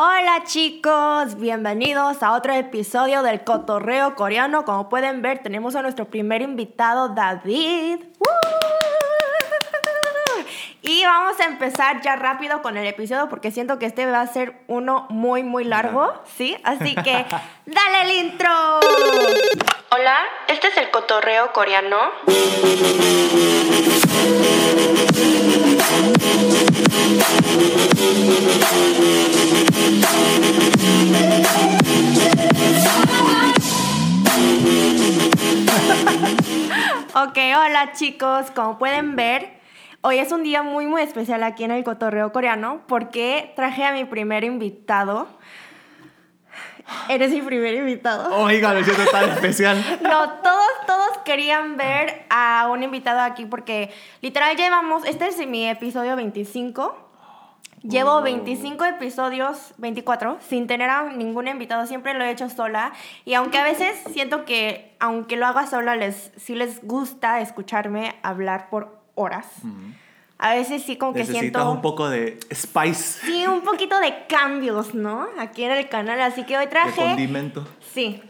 Hola chicos, bienvenidos a otro episodio del Cotorreo Coreano. Como pueden ver, tenemos a nuestro primer invitado, David. Y vamos a empezar ya rápido con el episodio porque siento que este va a ser uno muy, muy largo, ¿sí? Así que, ¡dale el intro! Hola, este es el Cotorreo Coreano. Ok, hola chicos, como pueden ver, hoy es un día muy muy especial aquí en el Cotorreo Coreano porque traje a mi primer invitado. Eres mi primer invitado. Oiga, lo siento tan especial. No, todos, todos querían ver a un invitado aquí porque literal llevamos, este es mi episodio 25. Llevo Oh. 25 episodios, 24, sin tener a ningún invitado, siempre lo he hecho sola. Y aunque a veces siento que, aunque lo haga sola, les, sí les gusta escucharme hablar por horas. A veces sí como que Necesitas siento... un poco de spice, Sí, un poquito de cambios, ¿no? Aquí en el canal, así que hoy de traje... condimento. Sí.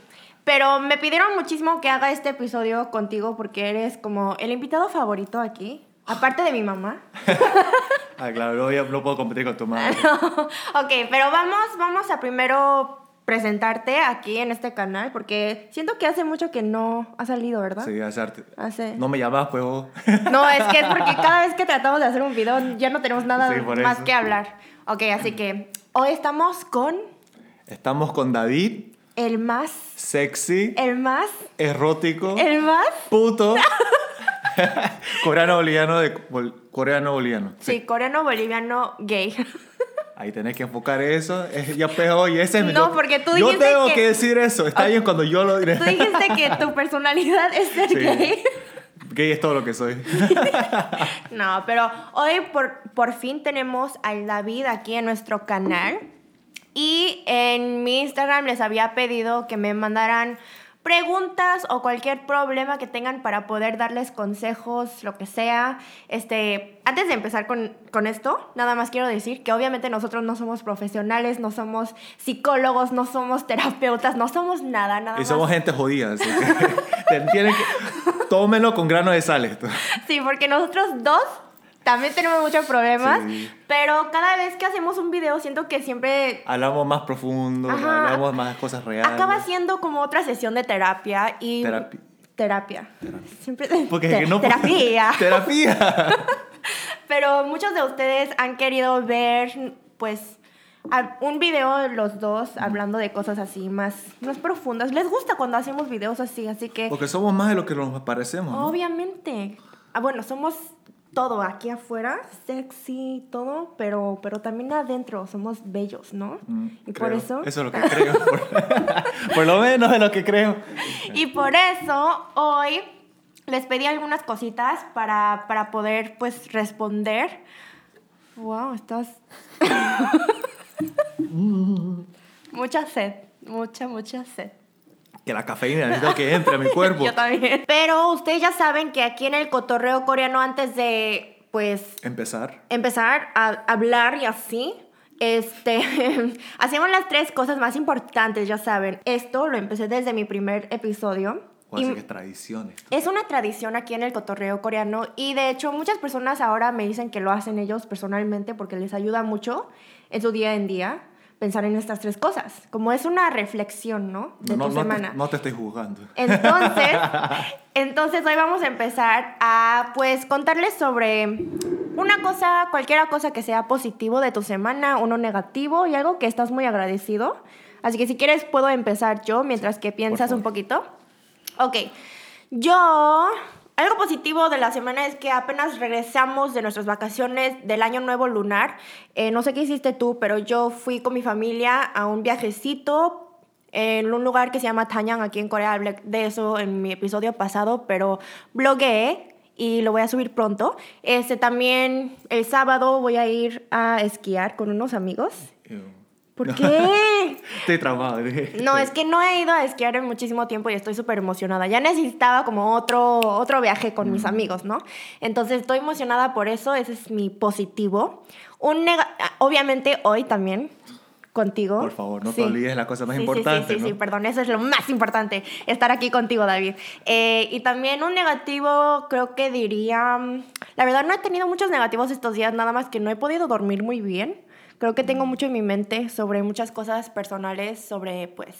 Pero me pidieron muchísimo que haga este episodio contigo porque eres como el invitado favorito aquí. Aparte de mi mamá. Ah, claro, no, no puedo competir con tu madre. ok, pero vamos, vamos a primero presentarte aquí en este canal porque siento que hace mucho que no ha salido, ¿verdad? Sí, hacerte. Hace... No me llamas, pues. No, es que es porque cada vez que tratamos de hacer un video ya no tenemos nada Sí, más que hablar. Ok, así que hoy estamos con Estamos con David, el más, sexy, el más, erótico, el más. puto, coreano boliviano de coreano boliviano. Sí, coreano boliviano gay. Ahí tenés que enfocar eso. Es, ya pegó y ese es mi. No, porque tú Yo dijiste tengo que- que... decir eso. Está bien cuando yo lo diré. Tú dijiste que tu personalidad es ser Sí. gay. Gay es todo lo que soy. No, pero hoy por, por fin tenemos al David aquí en nuestro canal. Y en mi Instagram les había pedido que me mandaran preguntas o cualquier problema que tengan para poder darles consejos, lo que sea. Este, antes de empezar con, con esto, nada más quiero decir que obviamente nosotros no somos profesionales, no somos psicólogos, no somos terapeutas, no somos nada, nada Y más. somos gente jodida, así que tienen que tómenlo con grano de sal esto. Sí, porque nosotros dos también tenemos muchos problemas, Sí. pero cada vez que hacemos un video siento que siempre Hablamos más profundo, Ajá. hablamos más cosas reales. acaba siendo como otra sesión de terapia y Terapi- terapia. Siempre Porque te- no terapia. terapia. pero muchos de ustedes han querido ver pues un video de los dos hablando de cosas así más más profundas. Les gusta cuando hacemos videos así, así que Porque somos más de lo que nos parecemos. ¿no? Obviamente. Ah, bueno, somos todo aquí afuera, sexy, todo, pero, pero también adentro somos bellos, ¿no? Mm, y por eso. Eso es lo que creo. Por, por lo menos es lo que creo. Y por eso hoy les pedí algunas cositas para, para poder pues responder. Wow, estás. mucha sed, mucha, mucha sed. Que la cafeína necesito que entre a mi cuerpo. Yo también. Pero ustedes ya saben que aquí en el cotorreo coreano, antes de pues Empezar. empezar a hablar y así, este, hacemos las tres cosas más importantes, ya saben. Esto lo empecé desde mi primer episodio. O y así que tradiciones. es una tradición aquí en el cotorreo coreano y de hecho muchas personas ahora me dicen que lo hacen ellos personalmente porque les ayuda mucho en su día en día pensar en estas tres cosas. Como es una reflexión, ¿no? De no, tu no, semana. te, no te estoy juzgando. Entonces, entonces hoy vamos a empezar a pues contarles sobre una cosa, cualquier cosa que sea positivo de tu semana, uno negativo y algo que estás muy agradecido. Así que si quieres puedo empezar yo mientras que piensas un poquito. Ok, yo... Algo positivo de la semana es que apenas regresamos de nuestras vacaciones del año nuevo lunar. Eh, no sé qué hiciste tú, pero yo fui con mi familia a un viajecito en un lugar que se llama Tanyang aquí en Corea. Hablé de eso en mi episodio pasado, pero blogueé y lo voy a subir pronto. Este también el sábado voy a ir a esquiar con unos amigos. ¿Por qué? Estoy traumado. No, es que no he ido a esquiar en muchísimo tiempo y estoy súper emocionada. Ya necesitaba como otro, otro viaje con mis amigos, ¿no? Entonces estoy emocionada por eso, ese es mi positivo. Un Obviamente hoy también contigo. Por favor, no Sí. te olvides la cosa más Sí, sí, importante. Sí, sí, ¿no? sí, perdón, eso es lo más importante, estar aquí contigo, David. Eh, y también un negativo, creo que diría, mm, la verdad no he tenido muchos negativos estos días, nada más que no he podido dormir muy bien. Creo que tengo mucho en mi mente sobre muchas cosas personales, sobre, pues,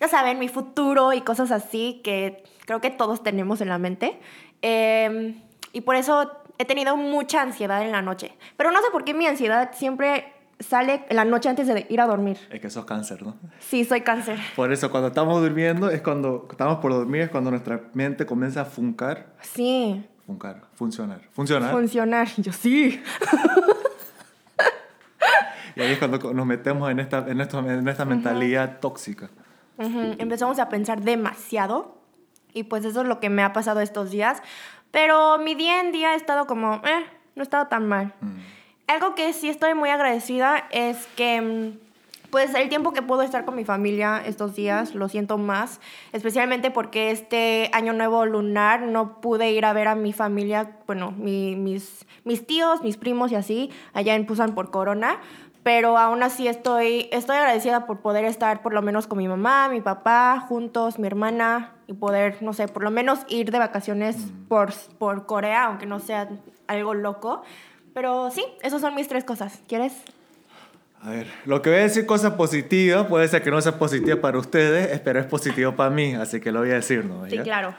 ya saben, mi futuro y cosas así que creo que todos tenemos en la mente. Eh, y por eso he tenido mucha ansiedad en la noche. Pero no sé por qué mi ansiedad siempre sale en la noche antes de ir a dormir. Es que sos cáncer, ¿no? Sí, soy cáncer. Por eso, cuando estamos durmiendo, es cuando estamos por dormir, es cuando nuestra mente comienza a funcar. Sí. Funcar, funcionar. Funcionar. Funcionar. Yo sí. y ahí es cuando nos metemos en esta, en esto- en esta mentalidad tóxica. Ujú, Empezamos a pensar demasiado. Y pues eso es lo que me ha pasado estos días. Pero mi día en día ha estado como, eh, no ha estado tan mal. Mm. Algo que sí estoy muy agradecida es que, pues, el tiempo que puedo estar con mi familia estos días lo siento más, especialmente porque este año nuevo lunar no pude ir a ver a mi familia, bueno, mi- mis, mis tíos, mis primos y así, allá en Pusan por Corona. Pero aún así estoy, estoy agradecida por poder estar por lo menos con mi mamá, mi papá, juntos, mi hermana, y poder, no sé, por lo menos ir de vacaciones por, por Corea, aunque no sea algo loco. Pero sí, esas son mis tres cosas. ¿Quieres? A ver, lo que voy a decir cosa positiva, puede ser que no sea positiva para ustedes, pero es positivo para mí, así que lo voy a decir, ¿no? Sí, ¿Ya? claro.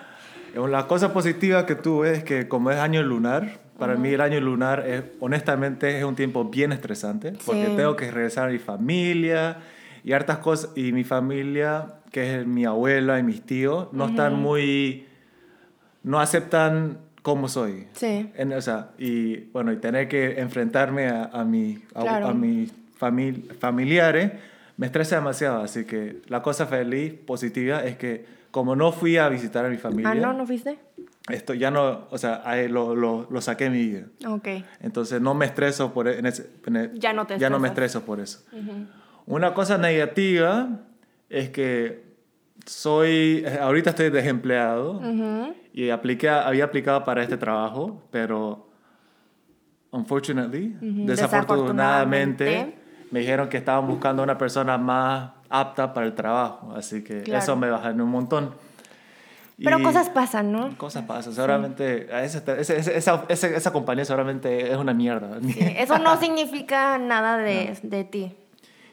Eh, La cosa positiva que tuve es que como es año lunar, para mí el año lunar es, honestamente es un tiempo bien estresante porque Sí. tengo que regresar a mi familia y hartas cosas y mi familia, que es mi abuela y mis tíos, no están muy no aceptan cómo soy. Sí. En- o sea, y bueno, y tener que enfrentarme a, a, mi, a, Claro. a mis famil- familiares me estresa demasiado. Así que la cosa feliz, positiva, es que como no fui a visitar a mi familia, Ah, no, ¿no fuiste? esto ya no, o sea, lo, lo, lo saqué de mi vida. Ok. Entonces no me estreso por en ese- en e- Ya no te ya no me estreso por eso. Una cosa negativa es que soy, eh, ahorita estoy desempleado Ujú. y apliqué, había aplicado para este trabajo, pero unfortunately, Ujú, desafortunadamente, desafortunadamente. me dijeron que estaban buscando una persona más apta para el trabajo, así que Claro. eso me bajó un montón. Pero Y- cosas pasan, ¿no? Cosas pasan, seguramente, a ese- ese- ese- esa, esa, esa compañía seguramente es una mierda. Sí, Eso no significa nada de, de ti.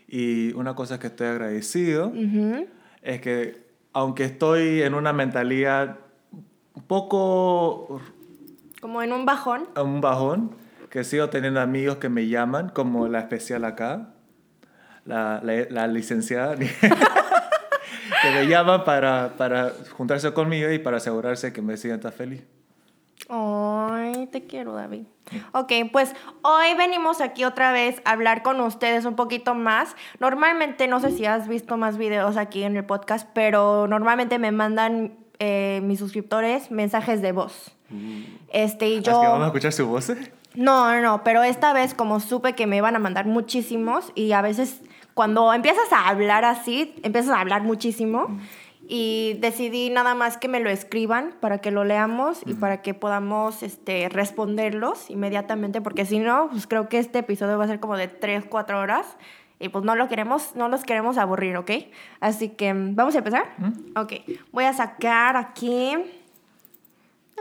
Y una cosa que estoy agradecido Ujú. es que aunque estoy en una mentalidad un poco Como en un bajón. a un bajón, que sigo teniendo amigos que me llaman, como la especial acá, la, la, la licenciada, que me llaman para, para juntarse conmigo y para asegurarse que me sienta feliz. Ay, te quiero, David. Ok, pues hoy venimos aquí otra vez a hablar con ustedes un poquito más. Normalmente, no sé si has visto más videos aquí en el podcast, pero normalmente me mandan eh, mis suscriptores mensajes de voz. Este, y ¿Así que vamos a yo... escuchar su voz? No, no, no, pero esta vez como supe que me iban a mandar muchísimos y a veces cuando empiezas a hablar así, empiezas a hablar muchísimo y decidí nada más que me lo escriban para que lo leamos y para que podamos este, responderlos inmediatamente porque si no, pues creo que este episodio va a ser como de 3, 4 horas y pues no lo queremos, no los queremos aburrir, ¿ok? Así que mm, vamos a empezar. Ok, voy a sacar aquí.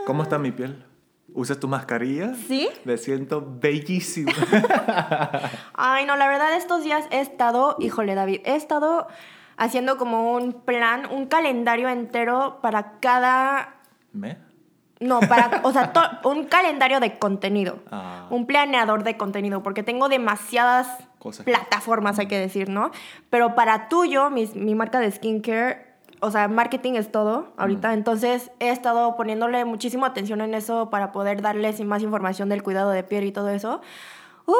¿Cómo está mi piel? ¿Usas tu mascarilla? ¿Sí? Me siento bellísimo. Ay, no, la verdad estos días he estado, híjole David, he estado haciendo como un plan, un calendario entero para cada, ¿Me? no, para, o sea, to- un calendario de contenido, Ah. un planeador de contenido, porque tengo demasiadas Cosas. plataformas, hay que decir, ¿no? Pero para tuyo, mis- mi marca de skincare, o sea, marketing es todo ahorita, entonces he estado poniéndole muchísima atención en eso para poder darles más información del cuidado de piel y todo eso. Uh,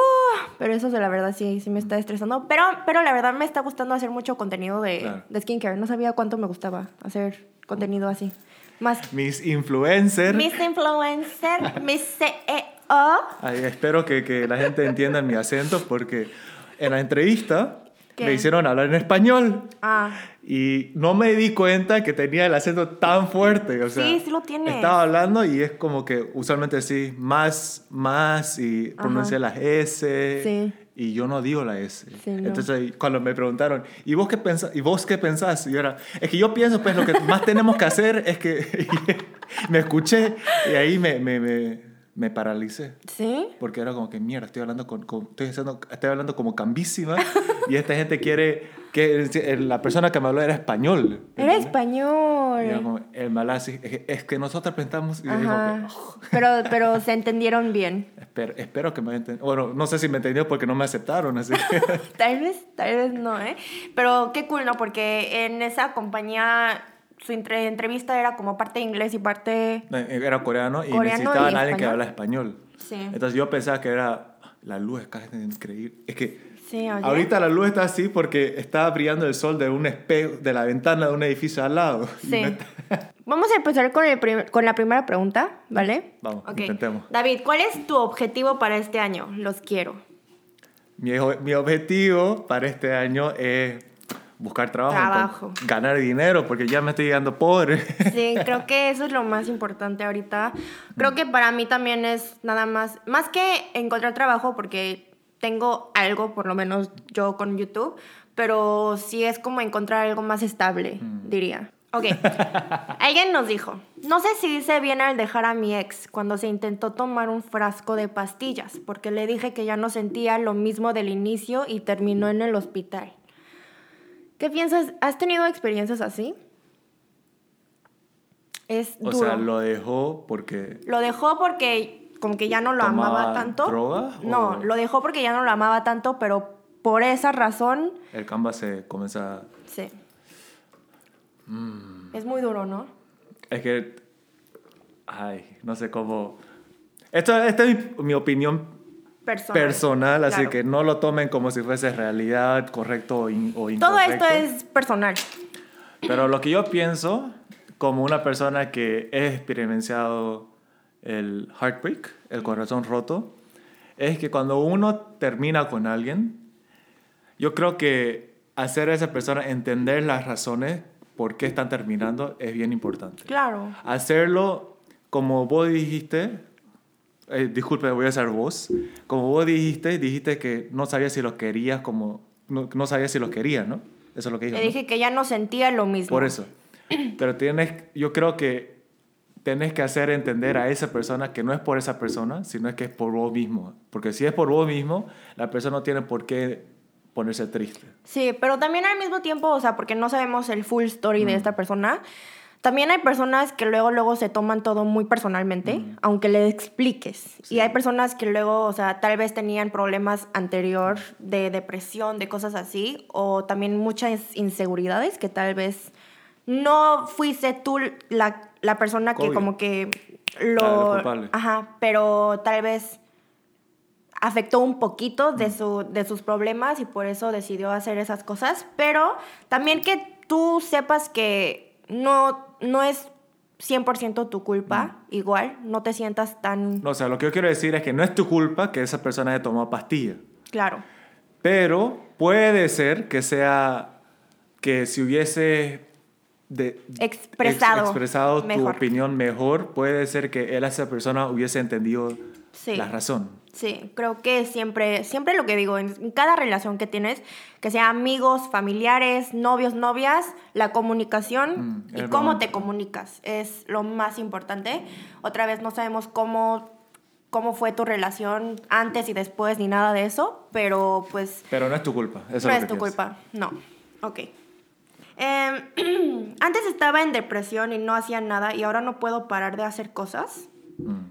pero eso de la verdad sí, sí me está estresando. Pero, pero la verdad me está gustando hacer mucho contenido de, Claro. de skincare. No sabía cuánto me gustaba hacer contenido así. Más Mis influencers. Miss Influencer, Miss CEO. Ay, espero que, que la gente entienda mi acento porque en la entrevista ¿Qué? me hicieron hablar en español Ah, y no me di cuenta que tenía el acento tan fuerte. O sea, Sí, sí lo tienes. Estaba hablando y es como que usualmente sí, más, más y pronuncia las S. Sí. y yo no digo la S. Sí, no. Entonces, cuando me preguntaron, ¿y vos qué pensás? ¿Y vos qué pensás? Y yo era, es que yo pienso, pues lo que más tenemos que hacer es que me escuché y ahí me, me, me, me paralicé. ¿Sí? Porque era como que, mierda, estoy hablando, con, con- estoy, haciendo- estoy hablando como cambísima y esta gente quiere que la persona que me habló era español. Era ¿entendés? español. Y era como, el malasi, es que, es que nosotros pensamos... Y Ajá. que, "Oh, Pero, pero se entendieron bien. espero, espero que me enten- Bueno, no sé si me entendió porque no me aceptaron, así. Tal vez, tal vez no, ¿eh? Pero qué cool, ¿no? Porque en esa compañía su entre- entrevista era como parte inglés y parte... Era coreano y Coreano necesitaban y a alguien que español. habla español. Sí. Entonces yo pensaba que era... La luz es casi increíble. Es que Sí, ahorita la luz está así porque está brillando el sol de un espejo, de la ventana de un edificio al lado. Sí. Vamos a empezar con, el con la primera pregunta, ¿vale? Vamos, Ok. intentemos. David, ¿cuál es tu objetivo para este año? Los quiero. Mi, mi objetivo para este año es buscar trabajo, Trabajo. ganar dinero, porque ya me estoy llegando pobre. Sí, creo que eso es lo más importante ahorita. Creo que para mí también es nada más, más que encontrar trabajo, porque tengo algo, por lo menos yo con YouTube, pero sí es como encontrar algo más estable, diría. Ok, alguien nos dijo, no sé si hice bien al dejar a mi ex cuando se intentó tomar un frasco de pastillas, porque le dije que ya no sentía lo mismo del inicio y terminó en el hospital. ¿Qué piensas? ¿Has tenido experiencias así? Es o duro. sea, lo dejó porque... Lo dejó porque como que ya no lo ¿Tomaba amaba tanto. droga No, o- lo dejó porque ya no lo amaba tanto, pero por esa razón, El Canva se comienza... sí. Mm. Es muy duro, ¿no? Es que... Ay, no sé cómo... Esto, esta es mi, mi opinión Personal. personal, así que no lo tomen como si fuese realidad, correcto o, in- o Todo incorrecto. esto es personal. Pero lo que yo pienso, como una persona que he experimentado el heartbreak, el corazón roto, es que cuando uno termina con alguien, yo creo que hacer a esa persona entender las razones por qué están terminando es bien importante. Claro. Hacerlo como vos dijiste, eh, disculpe, voy a hacer vos, como vos dijiste, dijiste que no sabías si lo querías como, no, no sabías si lo querías, ¿no? Eso es lo que dijo. Le ¿no? dije que ya no sentía lo mismo. Por eso. Pero tienes, yo creo que tienes que hacer entender a esa persona que no es por esa persona, sino es que es por vos mismo. Porque si es por vos mismo, la persona no tiene por qué ponerse triste. Sí, pero también al mismo tiempo, o sea, porque no sabemos el full story Mm. de esta persona, también hay personas que luego, luego se toman todo muy personalmente, Mm. aunque le expliques. Y hay personas que luego, o sea, tal vez tenían problemas anterior de depresión, de cosas así, o también muchas inseguridades que tal vez no fuiste tú la, la persona que como que lo... Ajá, pero tal vez afectó un poquito de, su, de sus problemas y por eso decidió hacer esas cosas, pero también que tú sepas que no, no es 100% tu culpa, igual, no te sientas tan No, o sea, lo que yo quiero decir es que no es tu culpa que esa persona haya tomado pastilla. claro. Pero puede ser que sea que si hubiese de- Expresado expresado tu opinión mejor, puede ser que él, esa persona, hubiese entendido Sí. la razón. Sí, creo que siempre, siempre lo que digo, en cada relación que tienes, que sea amigos, familiares, novios, novias, la comunicación Mm, y cómo te comunicas es lo más importante. Otra vez no sabemos cómo, cómo fue tu relación antes y después ni nada de eso, pero pues Pero no es tu culpa. Eso no es, es tu pienso. culpa, no. Ok. Em, antes estaba en depresión y no hacía nada y ahora no puedo parar de hacer cosas. Mm,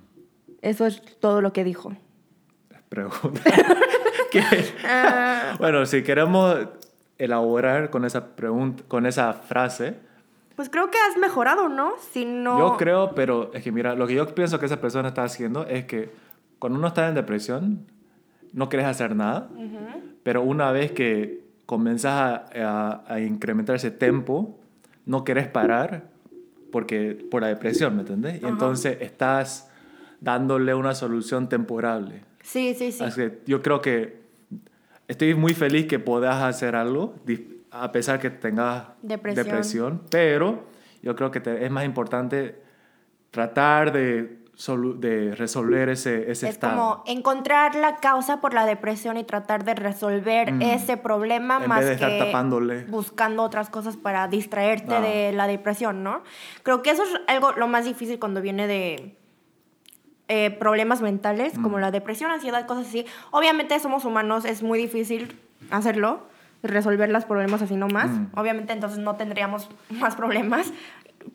Eso es todo lo que dijo. Pregunta. ¿Qué? Ah. Bueno, si queremos elaborar con esa pregunta, con esa frase, Pues creo que has mejorado, ¿no? Si no... yo creo, pero es que mira, lo que yo pienso que esa persona está haciendo es que cuando uno está en depresión, no quieres hacer nada, pero una vez que comienzas a, a- a incrementar ese tempo, no quieres parar porque por la depresión, ¿me entendés? Y entonces estás dándole una solución temporable. Sí, sí, sí. Así que yo creo que estoy muy feliz que puedas hacer algo, a pesar que tengas Depresión. depresión, pero yo creo que te- es más importante tratar de de resolver ese, ese Es estado. como encontrar la causa por la depresión y tratar de resolver Mm. ese problema En más vez de estar que tapándole. buscando otras cosas para distraerte Ah. de la depresión, ¿no? Creo que eso es algo lo más difícil cuando viene de eh, problemas mentales, Mm. como la depresión, ansiedad, cosas así. Obviamente somos humanos, es muy difícil hacerlo, resolver los problemas así nomás. Mm. Obviamente entonces no tendríamos más problemas.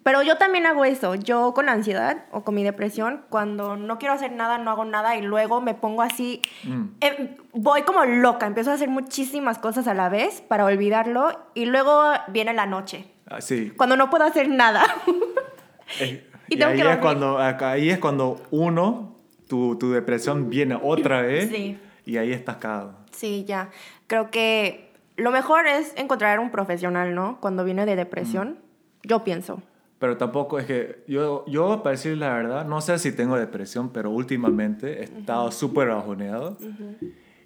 Pero yo también hago eso. Yo con ansiedad o con mi depresión, cuando no quiero hacer nada, no hago nada y luego me pongo así, Mm. eh, voy como loca, empiezo a hacer muchísimas cosas a la vez para olvidarlo y luego viene la noche, Ah, sí. cuando no puedo hacer nada. Eh, Y y ahí, es cuando, ahí es cuando uno, tu, tu depresión viene otra vez Sí. y ahí estás cagado. sí, ya. Creo que lo mejor es encontrar un profesional, ¿no? Cuando viene de depresión, yo pienso. Pero tampoco es que yo, yo, para decir la verdad, no sé si tengo depresión, pero últimamente he estado súper bajoneado.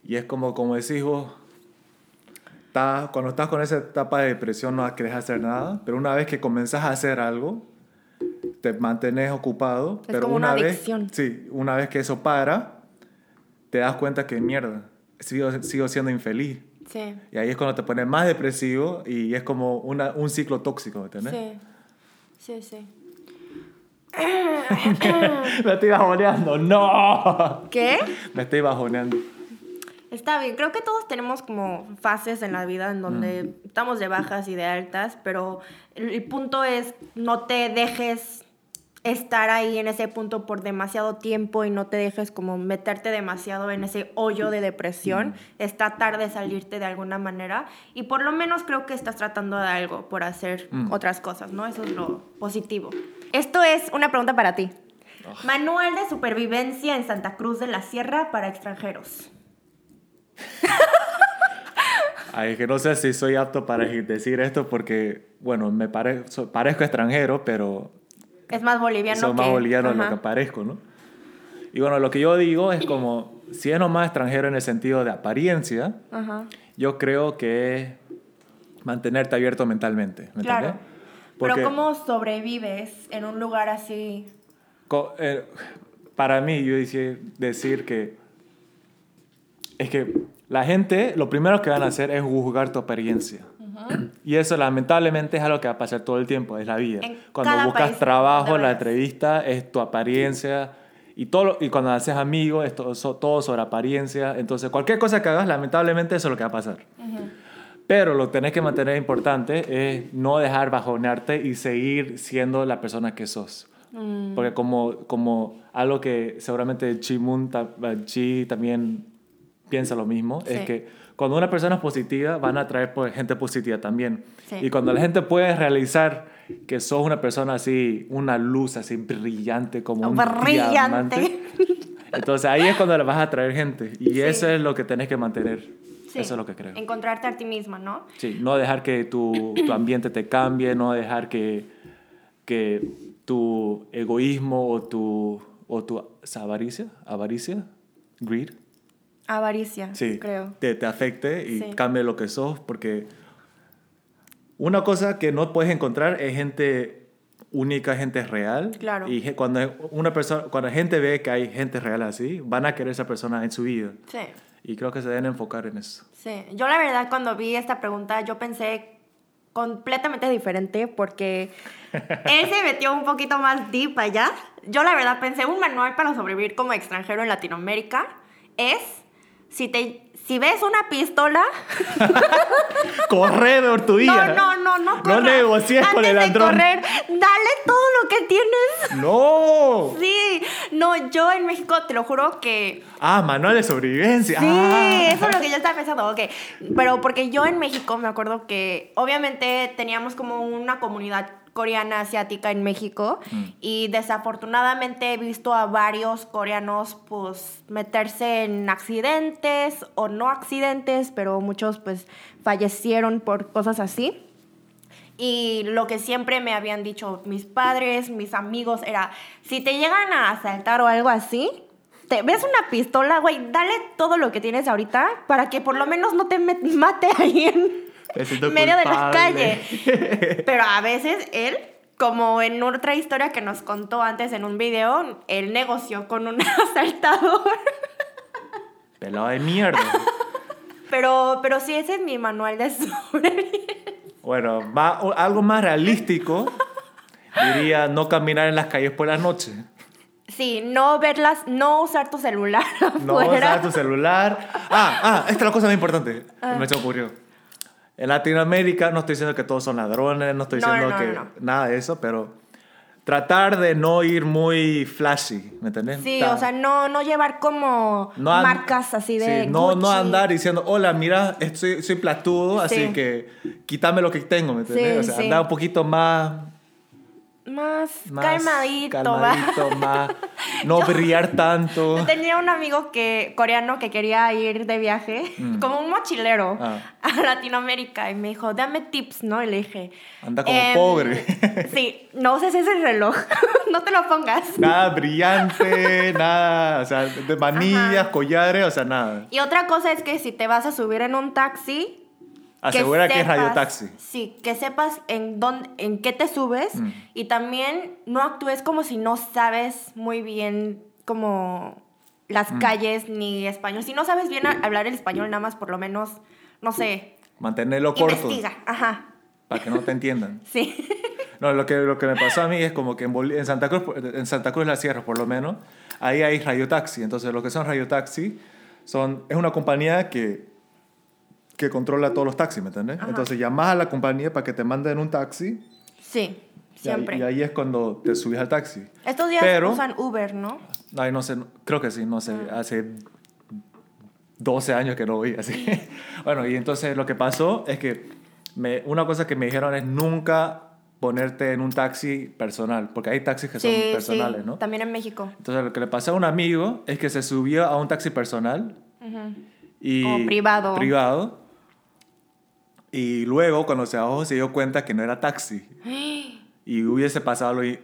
Y es como, como decís vos, está- cuando estás con esa etapa de depresión no querés hacer nada, pero una vez que comenzás a hacer algo, te mantenés ocupado. Es pero como una vez, adicción. Sí, una vez que eso para, te das cuenta que mierda, sigo, sigo siendo infeliz. Sí. Y ahí es cuando te pones más depresivo y es como una, un ciclo tóxico, ¿me ¿entendés? Sí. Sí, sí. Me estoy bajoneando, no. ¿Qué? Me estoy bajoneando. Está bien, creo que todos tenemos como fases en la vida en donde Mm. estamos de bajas y de altas, pero el punto es no te dejes estar ahí en ese punto por demasiado tiempo y no te dejes como meterte demasiado en ese hoyo de depresión, Mm. es tratar de salirte de alguna manera y por lo menos creo que estás tratando de algo por hacer Mm. otras cosas, ¿no? Eso es lo positivo. Esto es una pregunta para ti. Ah. Manual de supervivencia en Santa Cruz de la Sierra para extranjeros. Ay, que no sé si soy apto para decir esto porque, bueno, me pare- so- parezco extranjero, pero Es más boliviano soy más que- boliviano de lo ajá. que parezco, ¿no? Y bueno, lo que yo digo es como, si es nomás extranjero en el sentido de apariencia, Ajá. yo creo que es mantenerte abierto mentalmente, ¿me Claro. entiendes? Porque Pero ¿cómo sobrevives en un lugar así? eh, para mí, yo decir, decir que es que la gente, lo primero que van a hacer es juzgar tu apariencia. Y eso lamentablemente es algo que va a pasar todo el tiempo, es la vida. En Cuando buscas trabajo, la entrevista es tu apariencia. Y, todo, y cuando haces amigos, es todo, so- todo sobre apariencia. Entonces, cualquier cosa que hagas, lamentablemente eso es lo que va a pasar. Pero lo que tenés que mantener importante es no dejar bajonearte y seguir siendo la persona que sos. Mm. Porque como, como algo que seguramente Chi, Moon Chi también piensa lo mismo, es Sí. que cuando una persona es positiva, van a atraer pues, gente positiva también. Sí. Y cuando la gente puede realizar que sos una persona así, una luz así brillante como un Brillante. diamante, entonces ahí es cuando le vas a atraer gente. Y Sí. eso es lo que tenés que mantener. Sí. Eso es lo que creo. Encontrarte a ti misma, ¿no? Sí, no dejar que tu, tu ambiente te cambie, no dejar que, que tu egoísmo o tu, o tu avaricia, avaricia, greed, Avaricia, sí, creo. Te, te afecte y Sí. cambie lo que sos, porque una cosa que no puedes encontrar es gente única, gente real. Claro. Y cuando una persona, cuando gente ve que hay gente real así, van a querer esa persona en su vida. Sí, Y creo que se deben enfocar en eso. sí. Yo la verdad cuando vi esta pregunta yo pensé completamente diferente porque él se metió un poquito más deep allá. Yo la verdad pensé un manual para sobrevivir como extranjero en Latinoamérica es si te si ves una pistola Corre por tu no no no no No negocies con Antes el de ladrón. correr dale todo lo que tienes ¡No! sí no yo en México te lo juro que Ah, manual de sobrevivencia. Sí, Ah. eso es lo que yo estaba pensando, ok. Pero porque yo en México me acuerdo que obviamente teníamos como una comunidad coreana asiática en México Mm. y desafortunadamente he visto a varios coreanos pues meterse en accidentes o no accidentes, pero muchos pues fallecieron por cosas así. Y lo que siempre me habían dicho mis padres, mis amigos, era, si te llegan a asaltar o algo así, te ves una pistola, güey, dale todo lo que tienes ahorita para que por lo menos no te mate ahí en Me siento medio de la culpable. calle. Pero a veces él como en otra historia que nos contó antes en un video, él negoció con un asaltador. Pelado de mierda. Pero, pero sí, ese es mi manual de sobrevivencia. Bueno, va- algo más realístico, diría no caminar en las calles por la noche. Sí, no verlas, no usar tu celular No afuera. usar tu celular. Ah, ah, esta es la cosa más importante. Ah. Me se ocurrió. En Latinoamérica no estoy diciendo que todos son ladrones, no estoy No, diciendo no, que no, nada de eso, pero tratar de no ir muy flashy, ¿me entendés? Sí, o sea, no, no llevar como no an- marcas así de sí, no, no andar diciendo, hola, mira, estoy, soy platudo, así Sí. que quítame lo que tengo, ¿me entendés? Sí, o sea, andar un poquito más, Más, más calmadito, más no brillar tanto. Tenía un amigo que, coreano que quería ir de viaje, como un mochilero, Mm. Ah. a Latinoamérica. Y me dijo, dame tips, ¿no? Y le dije... Anda como "Em, pobre. Sí, no uses ese reloj. no te lo pongas. Nada brillante, nada, o sea, de manillas, Ajá. collares, o sea, nada. Y otra cosa es que si te vas a subir en un taxi... Asegura que, es sepas- radiotaxi. Sí, que sepas en, dónde, en qué te subes Mm. y también no actúes como si no sabes muy bien como las Mm. calles ni español. Si no sabes bien hablar el español, nada más por lo menos, no sé, Mantenerlo corto, investiga. Ajá, para que no te entiendan. sí. No, lo que, lo que me pasó a mí es como que en, Boli- en Santa Cruz, en Santa Cruz la Sierra, por lo menos, ahí hay radiotaxi. Entonces, lo que son radiotaxi son, es una compañía que, que controla todos los taxis, ¿me entiendes? Ajá. Entonces, llamas a la compañía para que te manden un taxi. Sí, y ahí- siempre. Y ahí es cuando te subes al taxi. Estos días Pero- usan Uber, ¿no? Ay, no sé, creo que sí, no sé, Ah. hace 12 años que no voy así. bueno, y entonces lo que pasó es que me, una cosa que me dijeron es nunca ponerte en un taxi personal, porque hay taxis que son Sí, personales, sí, ¿no? también en México. Entonces lo que le pasó a un amigo es que se subió a un taxi personal Ujú. y Como privado. privado y luego cuando se bajó se dio cuenta que no era taxi y hubiese pasado algo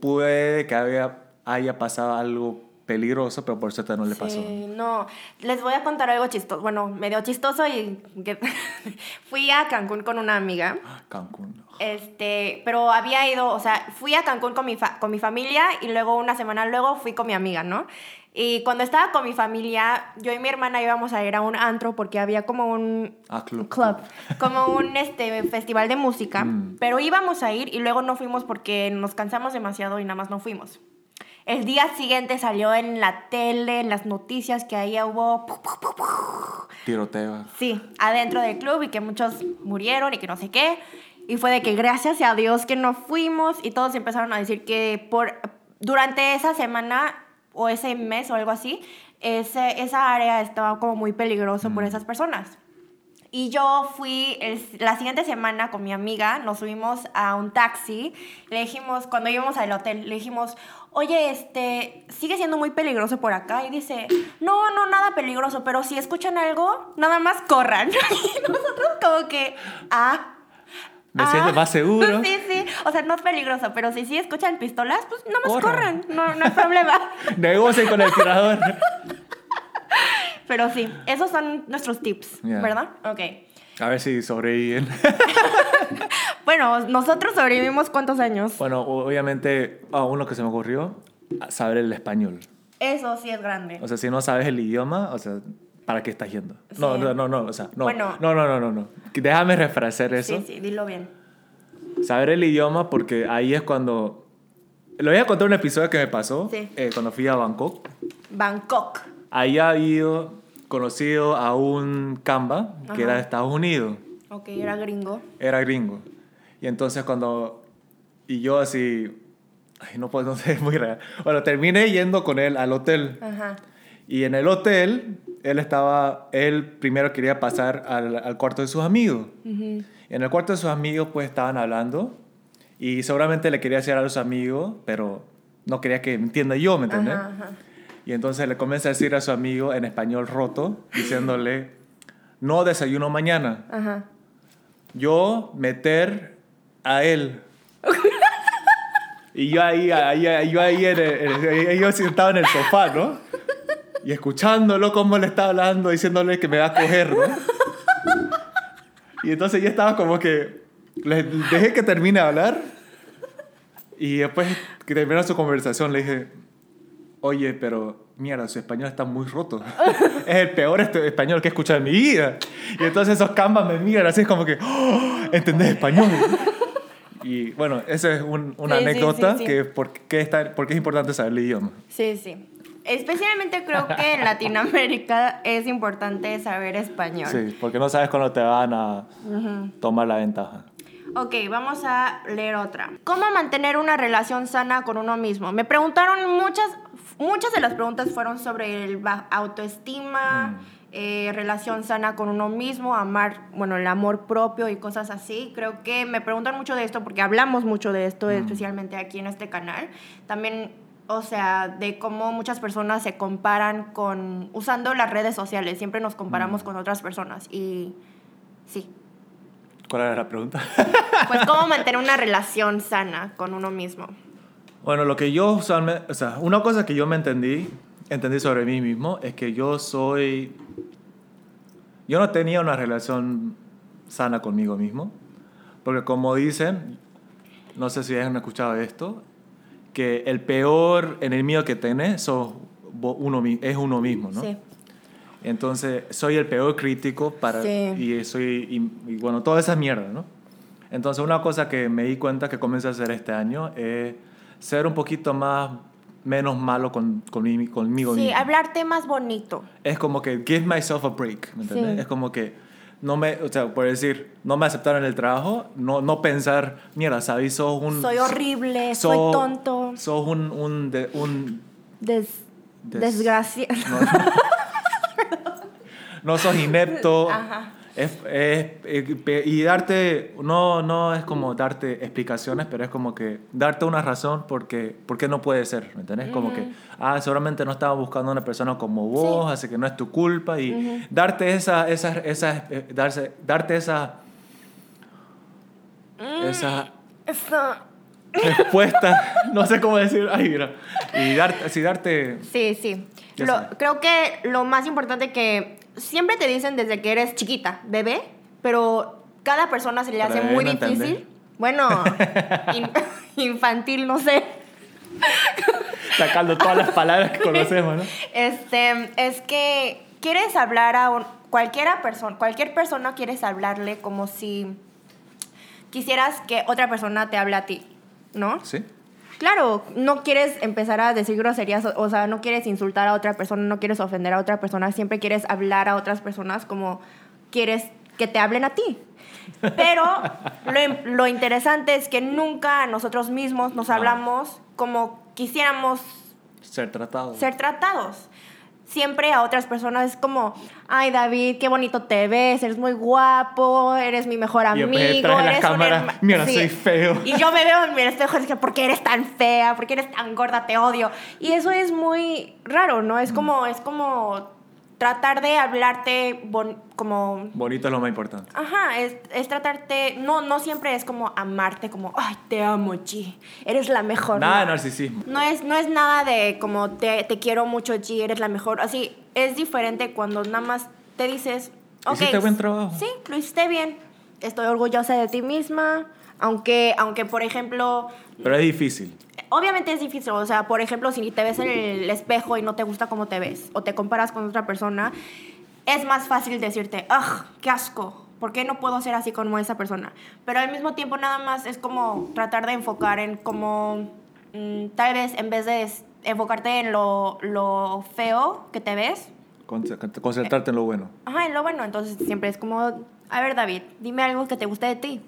puede que había, haya pasado algo peligroso, pero por suerte no le pasó. Sí, no. Les voy a contar algo chistoso. Bueno, medio chistoso y que fui a Cancún con una amiga. Cancún. Este, pero había ido, o sea, fui a Cancún con mi, fa- con mi familia y luego una semana luego fui con mi amiga, ¿no? Y cuando estaba con mi familia, yo y mi hermana íbamos a ir a un antro porque había como un Ah, club. club, como un este festival de música, Mm. pero íbamos a ir y luego no fuimos porque nos cansamos demasiado y nada más no fuimos. El día siguiente salió en la tele, en las noticias que ahí hubo Tiroteo. Sí, adentro del club y que muchos murieron y que no sé qué. Y fue de que gracias a Dios que no fuimos y todos empezaron a decir que por, durante esa semana o ese mes o algo así, ese, esa área estaba como muy peligroso por esas personas. Y yo fui el- la siguiente semana con mi amiga, nos subimos a un taxi, le dijimos, cuando íbamos al hotel, le dijimos, oye, este, sigue siendo muy peligroso por acá. Y dice, no, no, nada peligroso, pero si escuchan algo, nada más corran. Y nosotros como que, ah. ¿Me ah". sientes más seguro? Sí, sí, o sea, no es peligroso, pero si sí escuchan pistolas, pues nada más Corran. corran, no, no hay problema. Negocien con el tirador. Pero sí, esos son nuestros tips, Ya. ¿verdad? Ok. A ver si sobreviven. Bueno, nosotros sobrevivimos cuántos años. Bueno, obviamente, ah, uno que se me ocurrió, saber el español. Eso sí es grande. O sea, si no sabes el idioma, o sea, ¿para qué estás yendo? No, Sí. no, no, no, o sea, no. Bueno. no, no, no, no, no. Déjame refrasear eso. Sí, sí, dilo bien. Saber el idioma porque ahí es cuando... Le voy a contar un episodio que me pasó Sí. eh, cuando fui a Bangkok. Bangkok. Ahí había ido, conocido a un Kamba que Ajá. era de Estados Unidos. Ok, era gringo. Era gringo. Y entonces cuando... Y yo así... Ay, no puedo, no sé, es muy real. Bueno, terminé yendo con él al hotel. Ajá. Y en el hotel, él estaba... Él primero quería pasar al, al cuarto de sus amigos. En el cuarto de sus amigos, pues estaban hablando. Y seguramente le quería decir a los amigos, pero no quería que me entienda yo, ¿me entiendes? Ajá, ajá. Y entonces le comienza a decir a su amigo en español roto, diciéndole, no desayuno mañana. Ajá. Yo meter a él. y yo ahí, ahí, ahí- yo ahí, en el- yo sentado en el sofá, ¿no? Y escuchándolo cómo le está hablando, diciéndole que me va a coger, ¿no? Y entonces yo estaba como que, le dejé que termine de hablar Y después que terminó su conversación, le dije, oye, pero mierda, su español está muy roto. es el peor este- español que he escuchado en mi vida. Y entonces esos canvas me miran así, es como que, oh, ¿entendés español? Y bueno, esa es un- una sí, anécdota sí, sí. que por qué, está, por qué es importante saber el idioma. Sí, sí. Especialmente creo que en Latinoamérica es importante saber español. Sí, porque no sabes cuándo te van a tomar la ventaja. Ok, vamos a leer otra. ¿Cómo mantener una relación sana con uno mismo? Me preguntaron muchas, muchas de las preguntas fueron sobre el autoestima, eh, relación sana con uno mismo, amar, bueno, el amor propio y cosas así. Creo que me preguntan mucho de esto porque hablamos mucho de esto, especialmente aquí en este canal. También, o sea, de cómo muchas personas se comparan con, usando las redes sociales, siempre nos comparamos con otras personas y sí. ¿Cuál era la pregunta? Pues cómo mantener una relación sana con uno mismo. Bueno, lo que yo usualmente, o sea, una cosa que yo me entendí, entendí sobre mí mismo, es que yo soy, yo no tenía una relación sana conmigo mismo, porque como dicen, no sé si han escuchado esto, que el peor enemigo que tenés sos uno, es uno mismo, ¿no? Sí. Entonces, soy el peor crítico para... Sí. Y soy... Y, y bueno, toda esa mierda, ¿no? Entonces, una cosa que me di cuenta que comencé a hacer este año es ser un poquito más... menos malo con, conmi- conmigo Sí, mismo. hablarte más bonito. Es como que give myself a break, ¿me entiendes? Sí. Es como que no me... O sea, por decir, no me aceptaron el trabajo, no, no pensar, mira, ¿sabes? Sos un... Soy horrible, soy tonto. Sos un... un, de- un Des, Des- desgracia. no, no sos inepto. Ajá. Es, es- eh, y darte, no, no es como darte explicaciones, pero es como que darte una razón porque, porque no puede ser, ¿me entiendes? Como que, ah, seguramente no estaba buscando una persona como vos, así que no es tu culpa y darte esa, esa, esa, eh, darse, darte esa, esa Eso. respuesta, no sé cómo decir, ay, mira, y darte, así darte, Sí, sí. Lo- creo que lo más importante que siempre te dicen desde que eres chiquita, bebé, pero cada persona se le hace muy no difícil. Bueno, in- infantil, no sé. sacando todas las palabras que conocemos, ¿no? Este, es que quieres hablar a un- cualquiera persona, cualquier persona quieres hablarle como si quisieras que otra persona te hable a ti, ¿no? Sí. Claro, no quieres empezar a decir groserías, o- o sea, no quieres insultar a otra persona, no quieres ofender a otra persona, siempre quieres hablar a otras personas como quieres que te hablen a ti. Pero lo, lo interesante es que nunca nosotros mismos nos hablamos como quisiéramos Ser tratado. ser tratados. Siempre a otras personas es como, ay David, qué bonito te ves, eres muy guapo, eres mi mejor Y amigo, la eres un cámara, herma-". "Mira, soy feo. Y yo me veo en mi espejo y digo, ¿por qué eres tan fea? ¿Por qué eres tan gorda? Te odio. Y eso es muy raro, ¿no? Es como, es como tratar de hablarte bon- como Bonito es lo más importante. Ajá, es, es tratarte, no, no siempre es como amarte, como, ay, te amo, G, eres la mejor. Nada de narcisismo. No es, no es nada de como te, te quiero mucho, G, eres la mejor. Así, es diferente cuando nada más te dices, ok. Hiciste buen trabajo. Sí, lo hiciste bien. Estoy orgullosa de ti misma. Aunque, aunque por ejemplo, Pero es difícil. Obviamente es difícil. O sea, por ejemplo, si te ves en el espejo y no te gusta cómo te ves, o te comparas con otra persona, es más fácil decirte, ¡ah, qué asco! ¿Por qué no puedo ser así como esa persona? Pero al mismo tiempo nada más es como tratar de enfocar en como, mm, tal vez en vez de enfocarte en lo, lo feo que te ves, Con- Concentrarte en lo bueno. ajá, en lo bueno, entonces siempre es como, a ver David, dime algo que te guste de ti.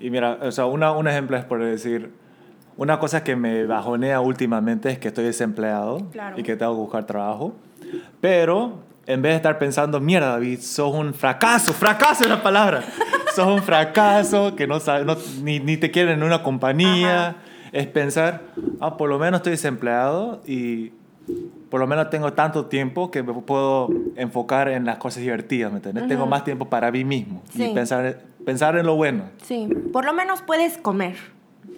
Y mira, o sea, una, un ejemplo es por decir, una cosa que me bajonea últimamente es que estoy desempleado Claro. y que tengo que buscar trabajo. Pero en vez de estar pensando, mierda, David, sos un fracaso, fracaso es la palabra. sos un fracaso, que no, no ni, ni te quieren en una compañía. Ajá. Es pensar, ah, por lo menos estoy desempleado y por lo menos tengo tanto tiempo que me puedo enfocar en las cosas divertidas, ¿me entiendes? Tengo más tiempo para mí mismo Sí. y pensar, pensar en lo bueno. Sí, por lo menos puedes comer.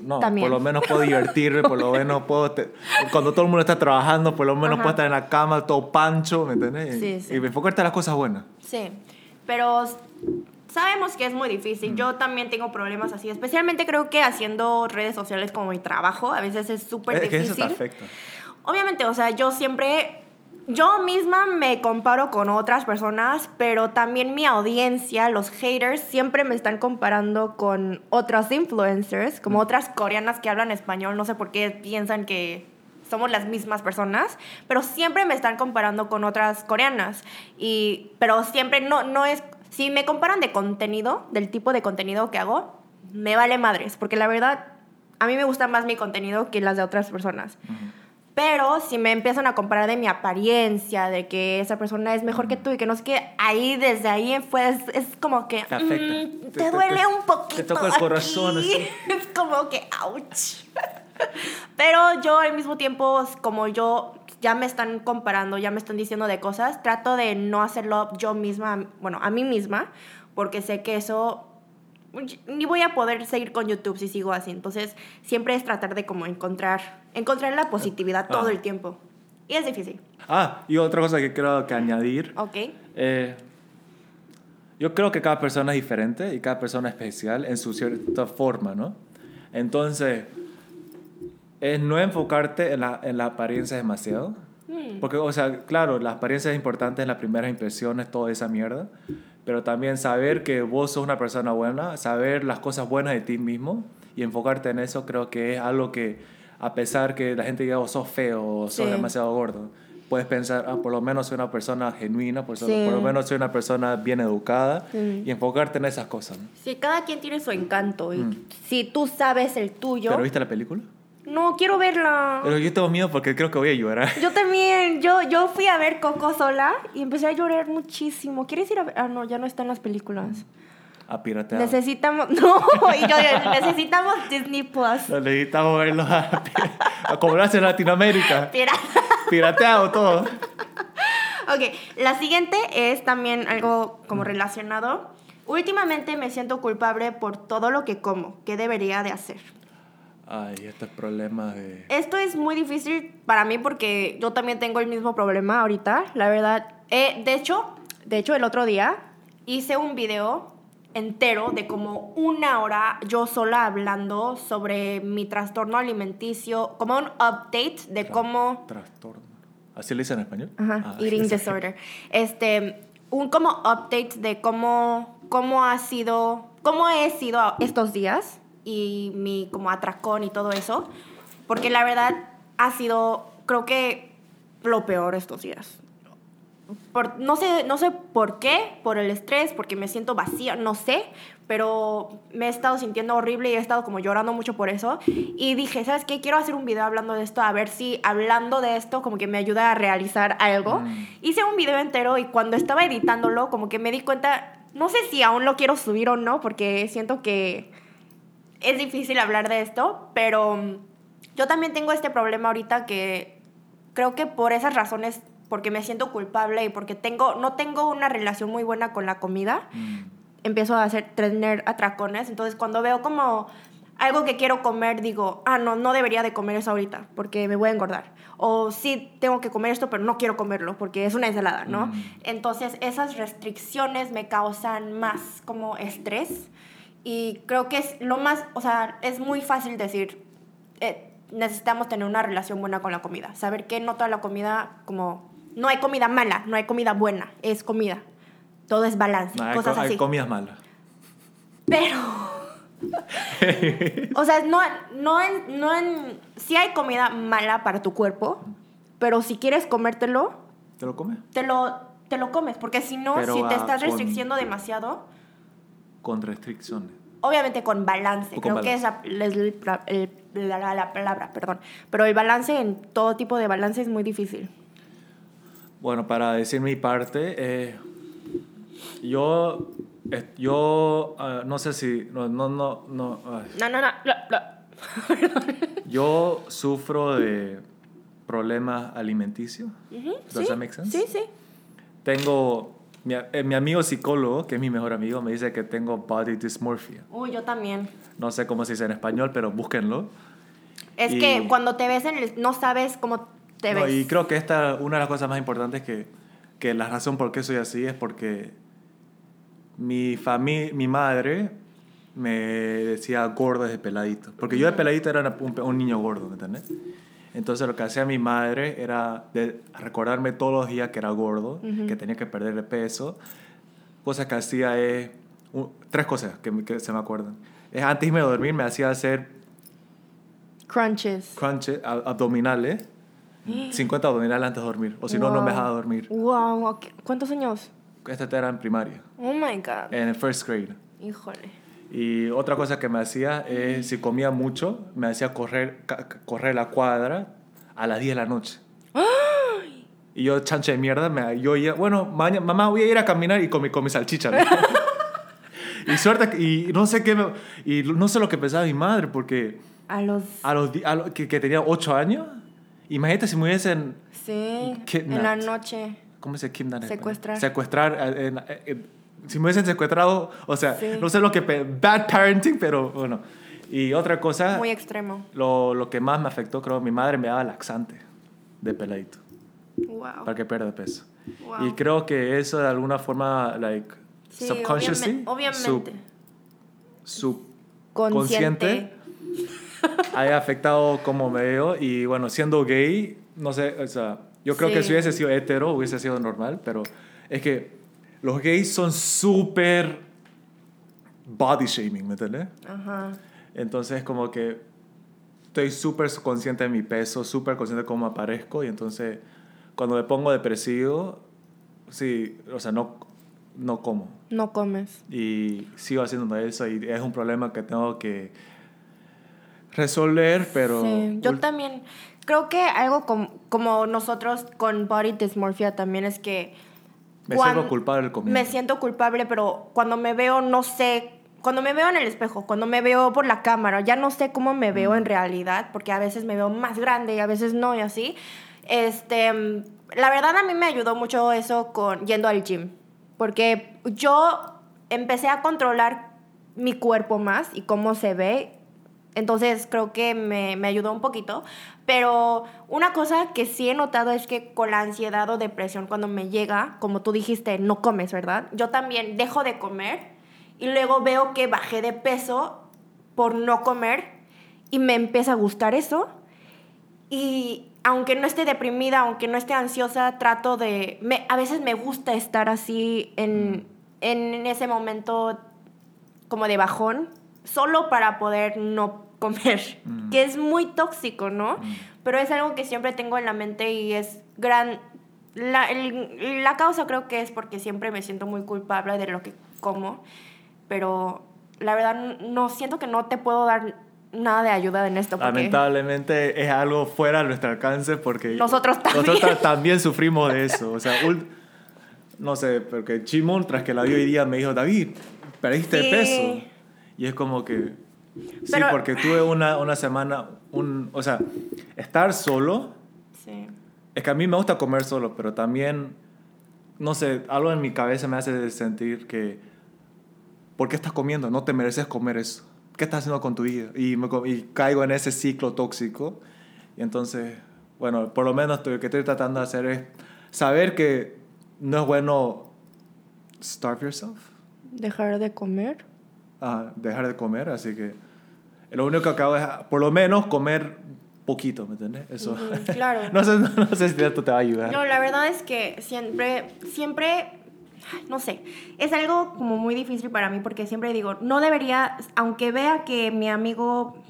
No, También. por lo menos puedo divertirme, por lo menos puedo... te- cuando todo el mundo está trabajando, por lo menos Ajá. puedo estar en la cama todo pancho, ¿me entendés? Sí, sí. Y enfocarte en las cosas buenas. Sí, pero sabemos que es muy difícil. Yo también tengo problemas así, especialmente creo que haciendo redes sociales como mi trabajo, a veces es súper Es que difícil. eso te afecta. Obviamente, o sea, yo siempre, yo misma me comparo con otras personas, pero también mi audiencia, los haters, siempre me están comparando con otras influencers, como otras coreanas que hablan español. No sé por qué piensan que somos las mismas personas, pero siempre me están comparando con otras coreanas. Y, pero siempre no, no es, si me comparan de contenido, del tipo de contenido que hago, me vale madres, porque la verdad, a mí me gusta más mi contenido que las de otras personas. Pero si me empiezan a comparar de mi apariencia, de que esa persona es mejor que tú y que no sé qué, ahí desde ahí fue, es, es como que Te afecta. mm, Te- duele te- un poquito. te toca el corazón, aquí. así. Es como que, ouch. Pero yo al mismo tiempo, como yo ya me están comparando, ya me están diciendo de cosas, trato de no hacerlo yo misma, bueno, a mí misma, porque sé que eso ni voy a poder seguir con YouTube si sigo así. Entonces, siempre es tratar de como encontrar, encontrar la positividad todo Ah. el tiempo. Y es difícil. Ah, y otra cosa que quiero que añadir. ¿Ok? eh, yo creo que cada persona es diferente y cada persona es especial en su cierta forma, ¿no? Entonces, es no enfocarte en la, en la apariencia demasiado. Mm. Porque, o sea, claro, la apariencia es importante en las primeras impresiones, toda esa mierda. Pero también saber que vos sos una persona buena, saber las cosas buenas de ti mismo y enfocarte en eso, creo que es algo que, a pesar que la gente diga, oh, sos feo o sos Sí. demasiado gordo, puedes pensar, ah, por lo menos soy una persona genuina, por, Sí. por lo menos soy una persona bien educada Sí. y enfocarte en esas cosas. ¿no? Sí, cada quien tiene su encanto. Y Mm. si tú sabes el tuyo. ¿Pero viste la película? No, quiero verla. Pero yo tengo miedo porque creo que voy a llorar. Yo también, yo, yo fui a ver Coco sola y empecé a llorar muchísimo. ¿Quieres ir a ver? Ah, no, ya no está en las películas. A piratear. Necesitamos, no, y yo necesitamos Disney Plus. Lo necesitamos verlo a, a hacen en Latinoamérica. Pirateado todo. Ok, la siguiente es también algo como relacionado. Últimamente me siento culpable por todo lo que como. ¿Qué debería de hacer? Ay, estos problemas de... Esto es muy difícil para mí porque yo también tengo el mismo problema ahorita, la verdad. Eh, de hecho, de hecho el otro día hice un video entero de como una hora yo sola hablando sobre mi trastorno alimenticio, como un update de cómo Trastorno. ¿Así le dicen en español? Ajá, Ah, eating disorder. Este, un como update de cómo, cómo ha sido, cómo he sido estos días y mi como atracón y todo eso. Porque la verdad ha sido, creo que lo peor estos días. Por, no, sé, no sé por qué, por el estrés, porque me siento vacía, no sé, pero me he estado sintiendo horrible y he estado como llorando mucho por eso. Y dije, ¿sabes qué? Quiero hacer un video hablando de esto, a ver si hablando de esto como que me ayuda a realizar algo. Mm. Hice un video entero y cuando estaba editándolo como que me di cuenta, no sé si aún lo quiero subir o no, porque siento que es difícil hablar de esto, pero mm, yo también tengo este problema ahorita que creo que por esas razones, porque me siento culpable y porque tengo, no tengo una relación muy buena con la comida, Mm. empiezo a hacer tener atracones. Entonces, cuando veo como algo que quiero comer, digo, ah, no, no debería de comer eso ahorita porque me voy a engordar. O sí, tengo que comer esto, pero no quiero comerlo porque es una ensalada, ¿no? Mm. Entonces, esas restricciones me causan más como estrés. Y creo que es lo más, o sea, es muy fácil decir, eh, necesitamos tener una relación buena con la comida. Saber que no toda la comida, como, no hay comida mala, no hay comida buena, es comida. Todo es balance, No, hay, cosas co- hay así. comidas malas. Pero. o sea, no, no en, no en. Sí hay comida mala para tu cuerpo, pero si quieres comértelo, ¿Te lo comes? te lo, te lo comes. Porque si no, Pero, si te estás con- restricciendo demasiado, Con restricciones. obviamente con balance. Con Creo balance. que esa es pra- el- la, la- la palabra, perdón. Pero el balance en todo tipo de balance es muy difícil. Bueno, para decir mi parte, eh, yo, eh, yo ah, no sé si, no, no, no, no. No, no, no. no, yo sufro de problemas alimenticios. Ujú, Does sí, that make sense? Sí, sí. Tengo, mi, eh, mi amigo psicólogo, que es mi mejor amigo, me dice que tengo body dysmorphia. Uy, yo también. No sé cómo se dice en español, pero búsquenlo. Es Y- que cuando te ves en el... No sabes cómo te No, ves. y creo que esta, una de las cosas más importantes que, que la razón por qué soy así es porque mi, fami mi madre me decía gordo desde peladito. Porque yo de peladito era un, un niño gordo, ¿me entiendes? Entonces lo que hacía mi madre era de recordarme todos los días que era gordo, que tenía que perder de peso. Cosa que hacía es... tres cosas que, que, se me acuerdan. Es antes de dormir me hacía hacer... Crunches. Crunches, abdominales. 50 abdominales antes de dormir. O si no, no me dejaba dormir. Wow. ¿Cuántos años? Este era en primaria. Oh my God. En el first grade. Híjole. Y otra cosa que me hacía es, si comía mucho, me hacía correr, correr la cuadra a las 10 de la noche. Y yo, chancha de mierda, me, yo ya, bueno, mamá, voy a ir a caminar y con mi, con mi salchicha. y suerte, y no sé qué, y no sé lo que pensaba mi madre, porque... A los... A los, que, que, tenía 8 años. Imagínate si me hubiesen... Sí, en la noche. ¿Cómo se kidnap? Secuestrar. Secuestrar. en, si me hubiesen secuestrado, o sea, no sé lo que... Bad parenting, pero bueno. Y otra cosa... Muy extremo. Lo, lo que más me afectó, creo, mi madre me daba laxante de peladito. Wow. Para que pierda peso. Wow. Y creo que eso de alguna forma, like, sí, subconsciously... Obviamente. Subconsciente. haya afectado cómo me veo. Y bueno, siendo gay, no sé, o sea, yo creo que si hubiese sido hetero, hubiese sido normal, pero es que los gays son súper body shaming, ¿me entiendes? Ajá. Entonces, como que estoy súper consciente de mi peso, súper consciente de cómo aparezco, y entonces, cuando me pongo depresivo, sí, o sea, no, no como. No comes. Y sigo haciendo eso, y es un problema que tengo que resolver, pero... Sí, yo también creo que algo como, como nosotros con body dysmorphia también es que me siento culpable Me siento culpable, pero cuando me veo no sé, cuando me veo en el espejo, cuando me veo por la cámara, ya no sé cómo me veo en mm. realidad, porque a veces me veo más grande y a veces no y así. Este, la verdad a mí me ayudó mucho eso con yendo al gym, porque yo empecé a controlar mi cuerpo más y cómo se ve entonces creo que me, me, ayudó un poquito. Pero una cosa que sí he notado es que con la ansiedad o depresión cuando me llega, como tú dijiste, no comes, ¿verdad? Yo también dejo de comer y luego veo que bajé de peso por no comer y me empieza a gustar eso. Y aunque no esté deprimida, aunque no esté ansiosa, trato de... Me, a veces me gusta estar así en, en ese momento como de bajón, solo para poder no comer, mm. que es muy tóxico, ¿no? Mm. Pero es algo que siempre tengo en la mente y es gran... La, la causa creo que es porque siempre me siento muy culpable de lo que como, pero la verdad no siento que no te puedo dar nada de ayuda en esto. Lamentablemente es algo fuera de nuestro alcance porque nosotros también, nosotros también sufrimos de eso. O sea, no sé, porque Chimón, tras que la vio hoy día, me dijo, David, perdiste peso. Y es como que Sí, porque tuve una, una semana, un, o sea, estar solo. Sí. Es que a mí me gusta comer solo, pero también, no sé, algo en mi cabeza me hace sentir que, ¿por qué estás comiendo? No te mereces comer eso. ¿Qué estás haciendo con tu vida? Y, me, y caigo en ese ciclo tóxico. Y entonces, bueno, por lo menos lo que estoy tratando de hacer es saber que no es bueno starve yourself. Dejar de comer. Ah, dejar de comer, así que lo único que acabo es, por lo menos, comer poquito, ¿me entiendes? Eso. claro. no, sé, no sé si esto te va a ayudar. No, la verdad es que siempre, siempre, no sé, es algo como muy difícil para mí porque siempre digo, no debería, aunque vea que mi amigo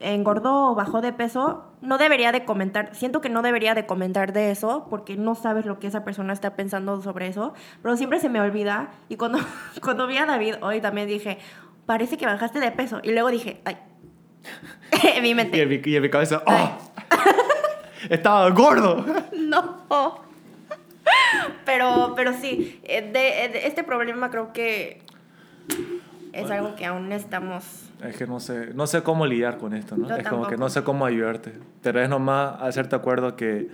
engordó o bajó de peso, no debería de comentar, siento que no debería de comentar de eso porque no sabes lo que esa persona está pensando sobre eso, pero siempre se me olvida y cuando, cuando vi a David hoy también dije, parece que bajaste de peso y luego dije, ay, en mi mente. Y en mi, cabeza, ¡oh! Estaba gordo. no. Pero, pero sí, eh, de, este problema creo que es algo que aún estamos... Es que no sé, no sé cómo lidiar con esto, ¿no? es como que no sé cómo ayudarte. Pero es nomás hacerte acuerdo que,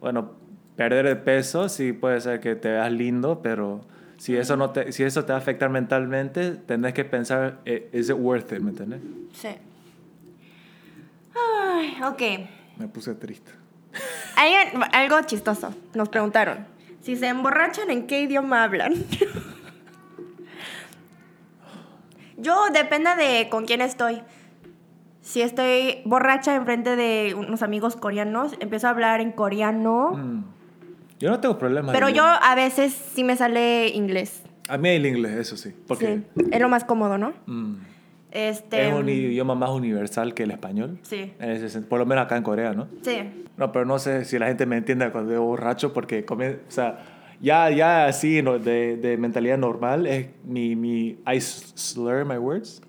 bueno, perder el peso sí puede ser que te veas lindo, pero si eso, no te, si eso te va a afectar mentalmente, tendrás que pensar, eh, ¿is it worth it? ¿Me entiendes? Sí. Ay, ok. Me puse triste. Hay algo chistoso. Nos preguntaron, si se emborrachan, ¿en qué idioma hablan? Yo depende de con quién estoy. Si estoy borracha enfrente de unos amigos coreanos, empiezo a hablar en coreano. Mm. Yo no tengo problema. Pero yo a veces sí me sale inglés. A mí el inglés, eso sí. Porque Sí, es lo más cómodo, ¿no? mm, Este, es un idioma más universal que el español. Sí. Ese por lo menos acá en Corea, ¿no? Sí. No, pero no sé si la gente me entiende cuando digo borracho, porque come- o sea, ya, ya así no, de, de mentalidad normal, es mi, mi, I slur my words.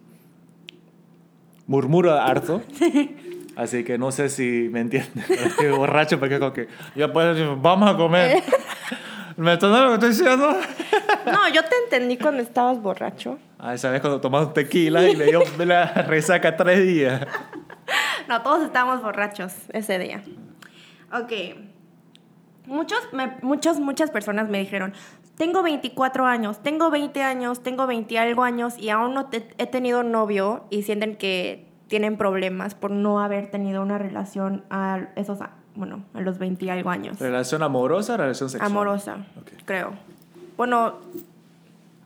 Murmuro harto. Así que no sé si me entienden. Estoy borracho porque es como que, ya puedes decir, vamos a comer. ¿Me estás dando lo que estoy diciendo? No, yo te entendí cuando estabas borracho. Ah, esa vez cuando tomamos tequila y me dio la resaca tres días. No, todos estábamos borrachos ese día. Ok. Muchos, me- muchos, muchas personas me dijeron, tengo 24 años, tengo 20 años, tengo 20 y algo años y aún no te- he tenido novio y sienten que tienen problemas por no haber tenido una relación a esos, a- bueno, a los 20 y algo años. ¿Relación amorosa o relación sexual? Amorosa, creo. Bueno,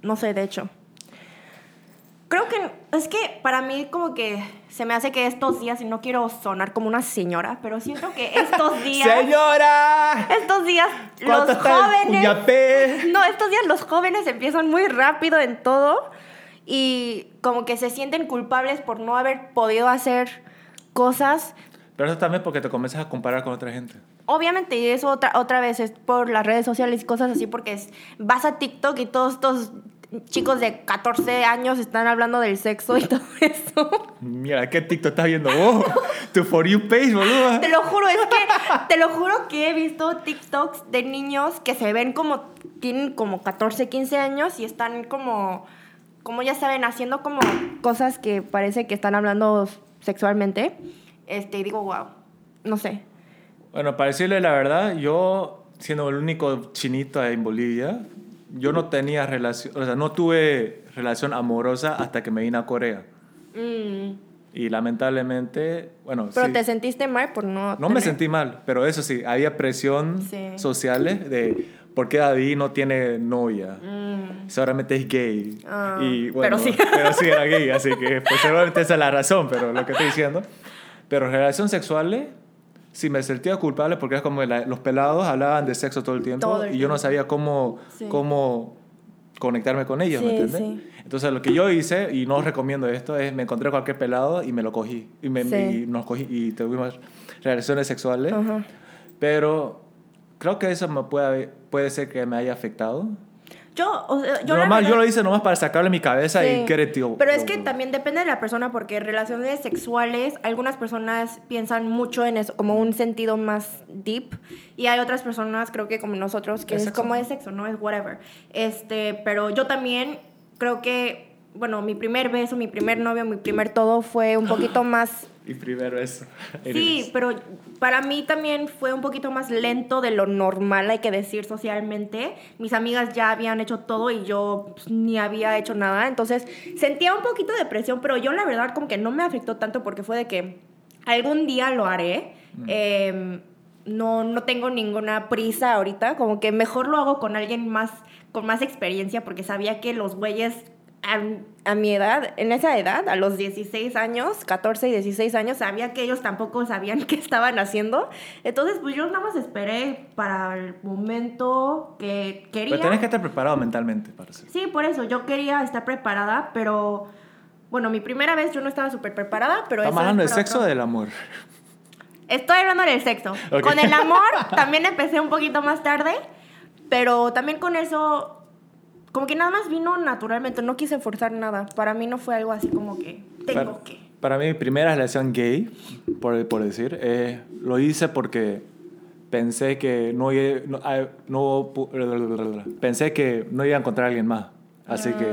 no sé, de hecho. Creo que es que para mí como que se me hace que estos días, y no quiero sonar como una señora, pero siento que estos días, ¡Señora! estos días ¿Cuánto los jóvenes, no, estos días los jóvenes empiezan muy rápido en todo y como que se sienten culpables por no haber podido hacer cosas Pero eso también porque te comienzas a comparar con otra gente. Obviamente, y eso otra, otra vez es por las redes sociales y cosas así, porque es- vas a TikTok y todos estos chicos de 14 años están hablando del sexo y todo eso. Mira, ¿qué TikTok estás viendo vos? tu For You page, boludo. Te lo juro, es que, te lo juro que he visto TikToks de niños que se ven como, tienen como 14, 15 años y están como, como ya saben, haciendo como cosas que parece que están hablando sexualmente. Este, y digo, wow, no sé. Bueno, para decirle la verdad, yo, siendo el único chinito en Bolivia, yo no tenía relación, o sea, no tuve relación amorosa hasta que me vine a Corea. Mm, Y lamentablemente, bueno, Pero sí, te sentiste mal por no... no me sentí mal, pero eso sí, había presión Sí. sociales de por qué David no tiene novia. Mm. Seguramente es gay. Ah, y, bueno, pero sí. pero sí era gay, así que pues, seguramente esa es la razón, pero lo que estoy diciendo. Pero relaciones sexuales, sí me sentía culpable porque es como la- los pelados hablaban de sexo todo el tiempo Todo el y yo no tiempo. sabía cómo, Sí. cómo conectarme con ellos, ¿me Sí, entiendes? sí. Entonces lo que yo hice, y no os recomiendo esto, es me encontré cualquier pelado y me lo cogí. Y, me, y nos cogí y tuvimos relaciones sexuales. Ajá. Pero creo que eso me puede, puede ser que me haya afectado. Yo, o sea, yo nomás, verdad- yo lo hice nomás para sacarle mi cabeza Sí. y que tío. Pero es que también depende de la persona porque relaciones sexuales, algunas personas piensan mucho en eso, como un sentido más deep, y hay otras personas, creo que como nosotros, que Es como es sexo, no es whatever. Este, pero yo también creo que, bueno, mi primer beso, mi primer novio, mi primer todo fue un poquito más Y primero eso. Sí, pero para mí también fue un poquito más lento de lo normal, hay que decir, socialmente. Mis amigas ya habían hecho todo y yo pues, ni había hecho nada. Entonces sentía un poquito de presión, pero yo la verdad como que no me afectó tanto porque fue de que algún día lo haré. Eh, no, no tengo ninguna prisa ahorita, como que mejor lo hago con alguien más, con más experiencia porque sabía que los güeyes a, a mi edad, en esa edad, a los 16 años, 14 y 16 años, sabía que ellos tampoco sabían qué estaban haciendo. Entonces, pues yo nada más esperé para el momento que quería. Pero tenés que estar preparado mentalmente para eso. Sí, por eso, yo quería estar preparada, pero bueno, mi primera vez yo no estaba súper preparada, pero ¿Estamos hablando del sexo o del amor? Estoy hablando del sexo. Con el amor también empecé un poquito más tarde, pero también con eso, como que nada más vino naturalmente, no quise forzar nada. Para mí no fue algo así como que tengo Para, que. para mí, mi primera relación gay, por, por decir, eh, lo hice porque pensé que no, iba- no, ah, no pensé que no iba a encontrar a alguien más. Así que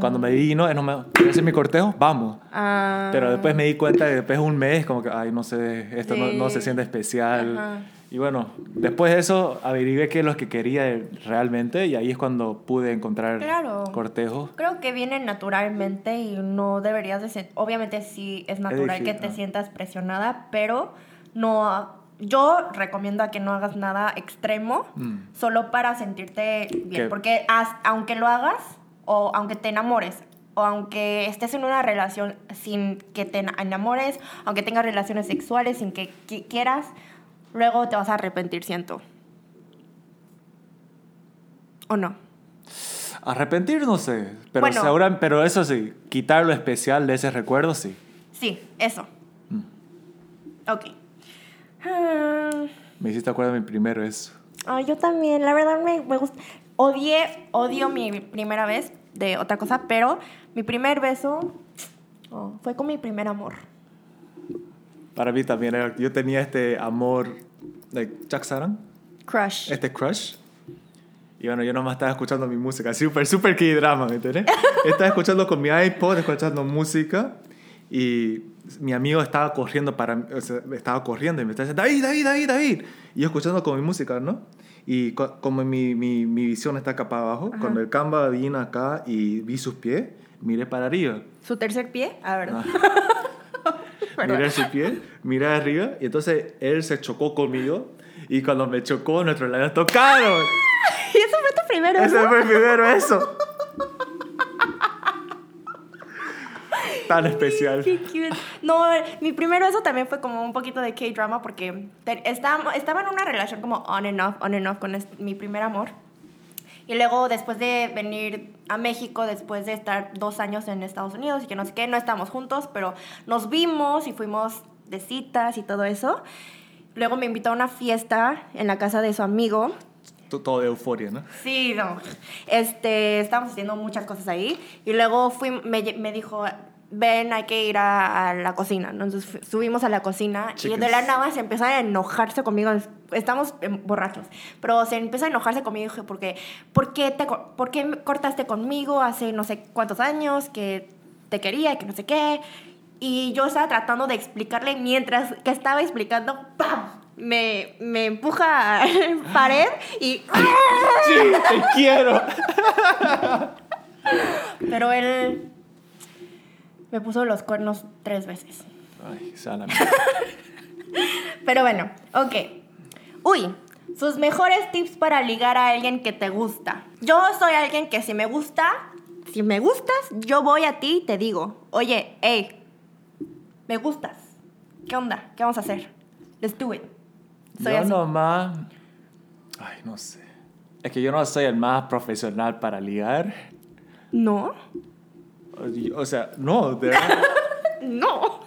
cuando me vino, es no me, ¿quieres hacer mi cortejo? Vamos. Ah, Pero después me di cuenta que después de un mes, como que, ay, no sé, esto no, no se Sí. siente especial. Ajá. Y bueno, después de eso averigué qué es lo que quería realmente y ahí es cuando pude encontrar Claro. cortejo. Creo que viene naturalmente y no deberías de ser. Obviamente sí es natural que te sientas presionada, pero no. Yo recomiendo a que no hagas nada extremo Mm. solo para sentirte bien. Que- Porque as- aunque lo hagas o aunque te enamores, o aunque estés en una relación sin que te enamores, aunque tengas relaciones sexuales sin que qui- quieras, luego te vas a arrepentir, siento. ¿O no? Arrepentir, no sé. Pero, Bueno. segura- pero eso sí, quitar lo especial de ese recuerdo, sí. Sí, eso. Ok. Ah, Me hiciste acuerdo de mi primero eso. Ay, yo también, la verdad me, me gusta. Odié, odio mi primera vez de otra cosa, pero mi primer beso oh, fue con mi primer amor. Para mí también yo tenía este amor Chuck Saran, Crush. este crush. Y bueno, yo nomás estaba escuchando mi música, súper, súper K-drama, ¿me entiendes? estaba escuchando con mi iPod, escuchando música y mi amigo estaba corriendo para, o sea, estaba corriendo y me estaba diciendo, David, David, David, David. Y yo escuchando con mi música, ¿no? Y co- como mi, mi, mi visión está acá para abajo, cuando el Canva vino acá y vi sus pies, miré para arriba. ¿Su tercer pie? A ver. Ah. Miré su pie, miré arriba y entonces él se chocó conmigo y cuando me chocó nuestros labios tocaron. ¿Y eso fue tu primero Ese beso? fue primero eso. Tan especial. Qué cute. No, mi primer beso también fue como un poquito de K-drama porque estaba, estaba en una relación como on and off, on and off con mi primer amor. Y luego, después de venir a México, después de estar dos años en Estados Unidos y que no sé qué, no estábamos juntos, pero nos vimos y fuimos de citas y todo eso. Luego me invitó a una fiesta en la casa de su amigo. Todo de euforia, ¿no? Sí, no. Este, estábamos haciendo muchas cosas ahí. Y luego fui, me, me dijo, ven, hay que ir a, a la cocina. Entonces subimos a la cocina y de la nada se empieza a enojarse conmigo. Estamos em, borrachos. Pero se empieza a enojarse conmigo dije, ¿por qué, por, qué te, ¿por qué cortaste conmigo hace no sé cuántos años que te quería y que no sé qué? Y yo estaba tratando de explicarle mientras que estaba explicando, ¡pam! Me, me empuja a la pared y... Sí, te quiero. Pero él me puso los cuernos tres veces. Ay, sana. Pero bueno, ok. Uy, sus mejores tips para ligar a alguien que te gusta. Yo soy alguien que si me gusta, si me gustas, yo voy a ti y te digo, oye, hey, me gustas. ¿Qué onda? ¿Qué vamos a hacer? Let's do it. Soy yo así. nomás... Ay, no sé. Es que yo no soy el más profesional para ligar. No, O sea, no, de verdad. no.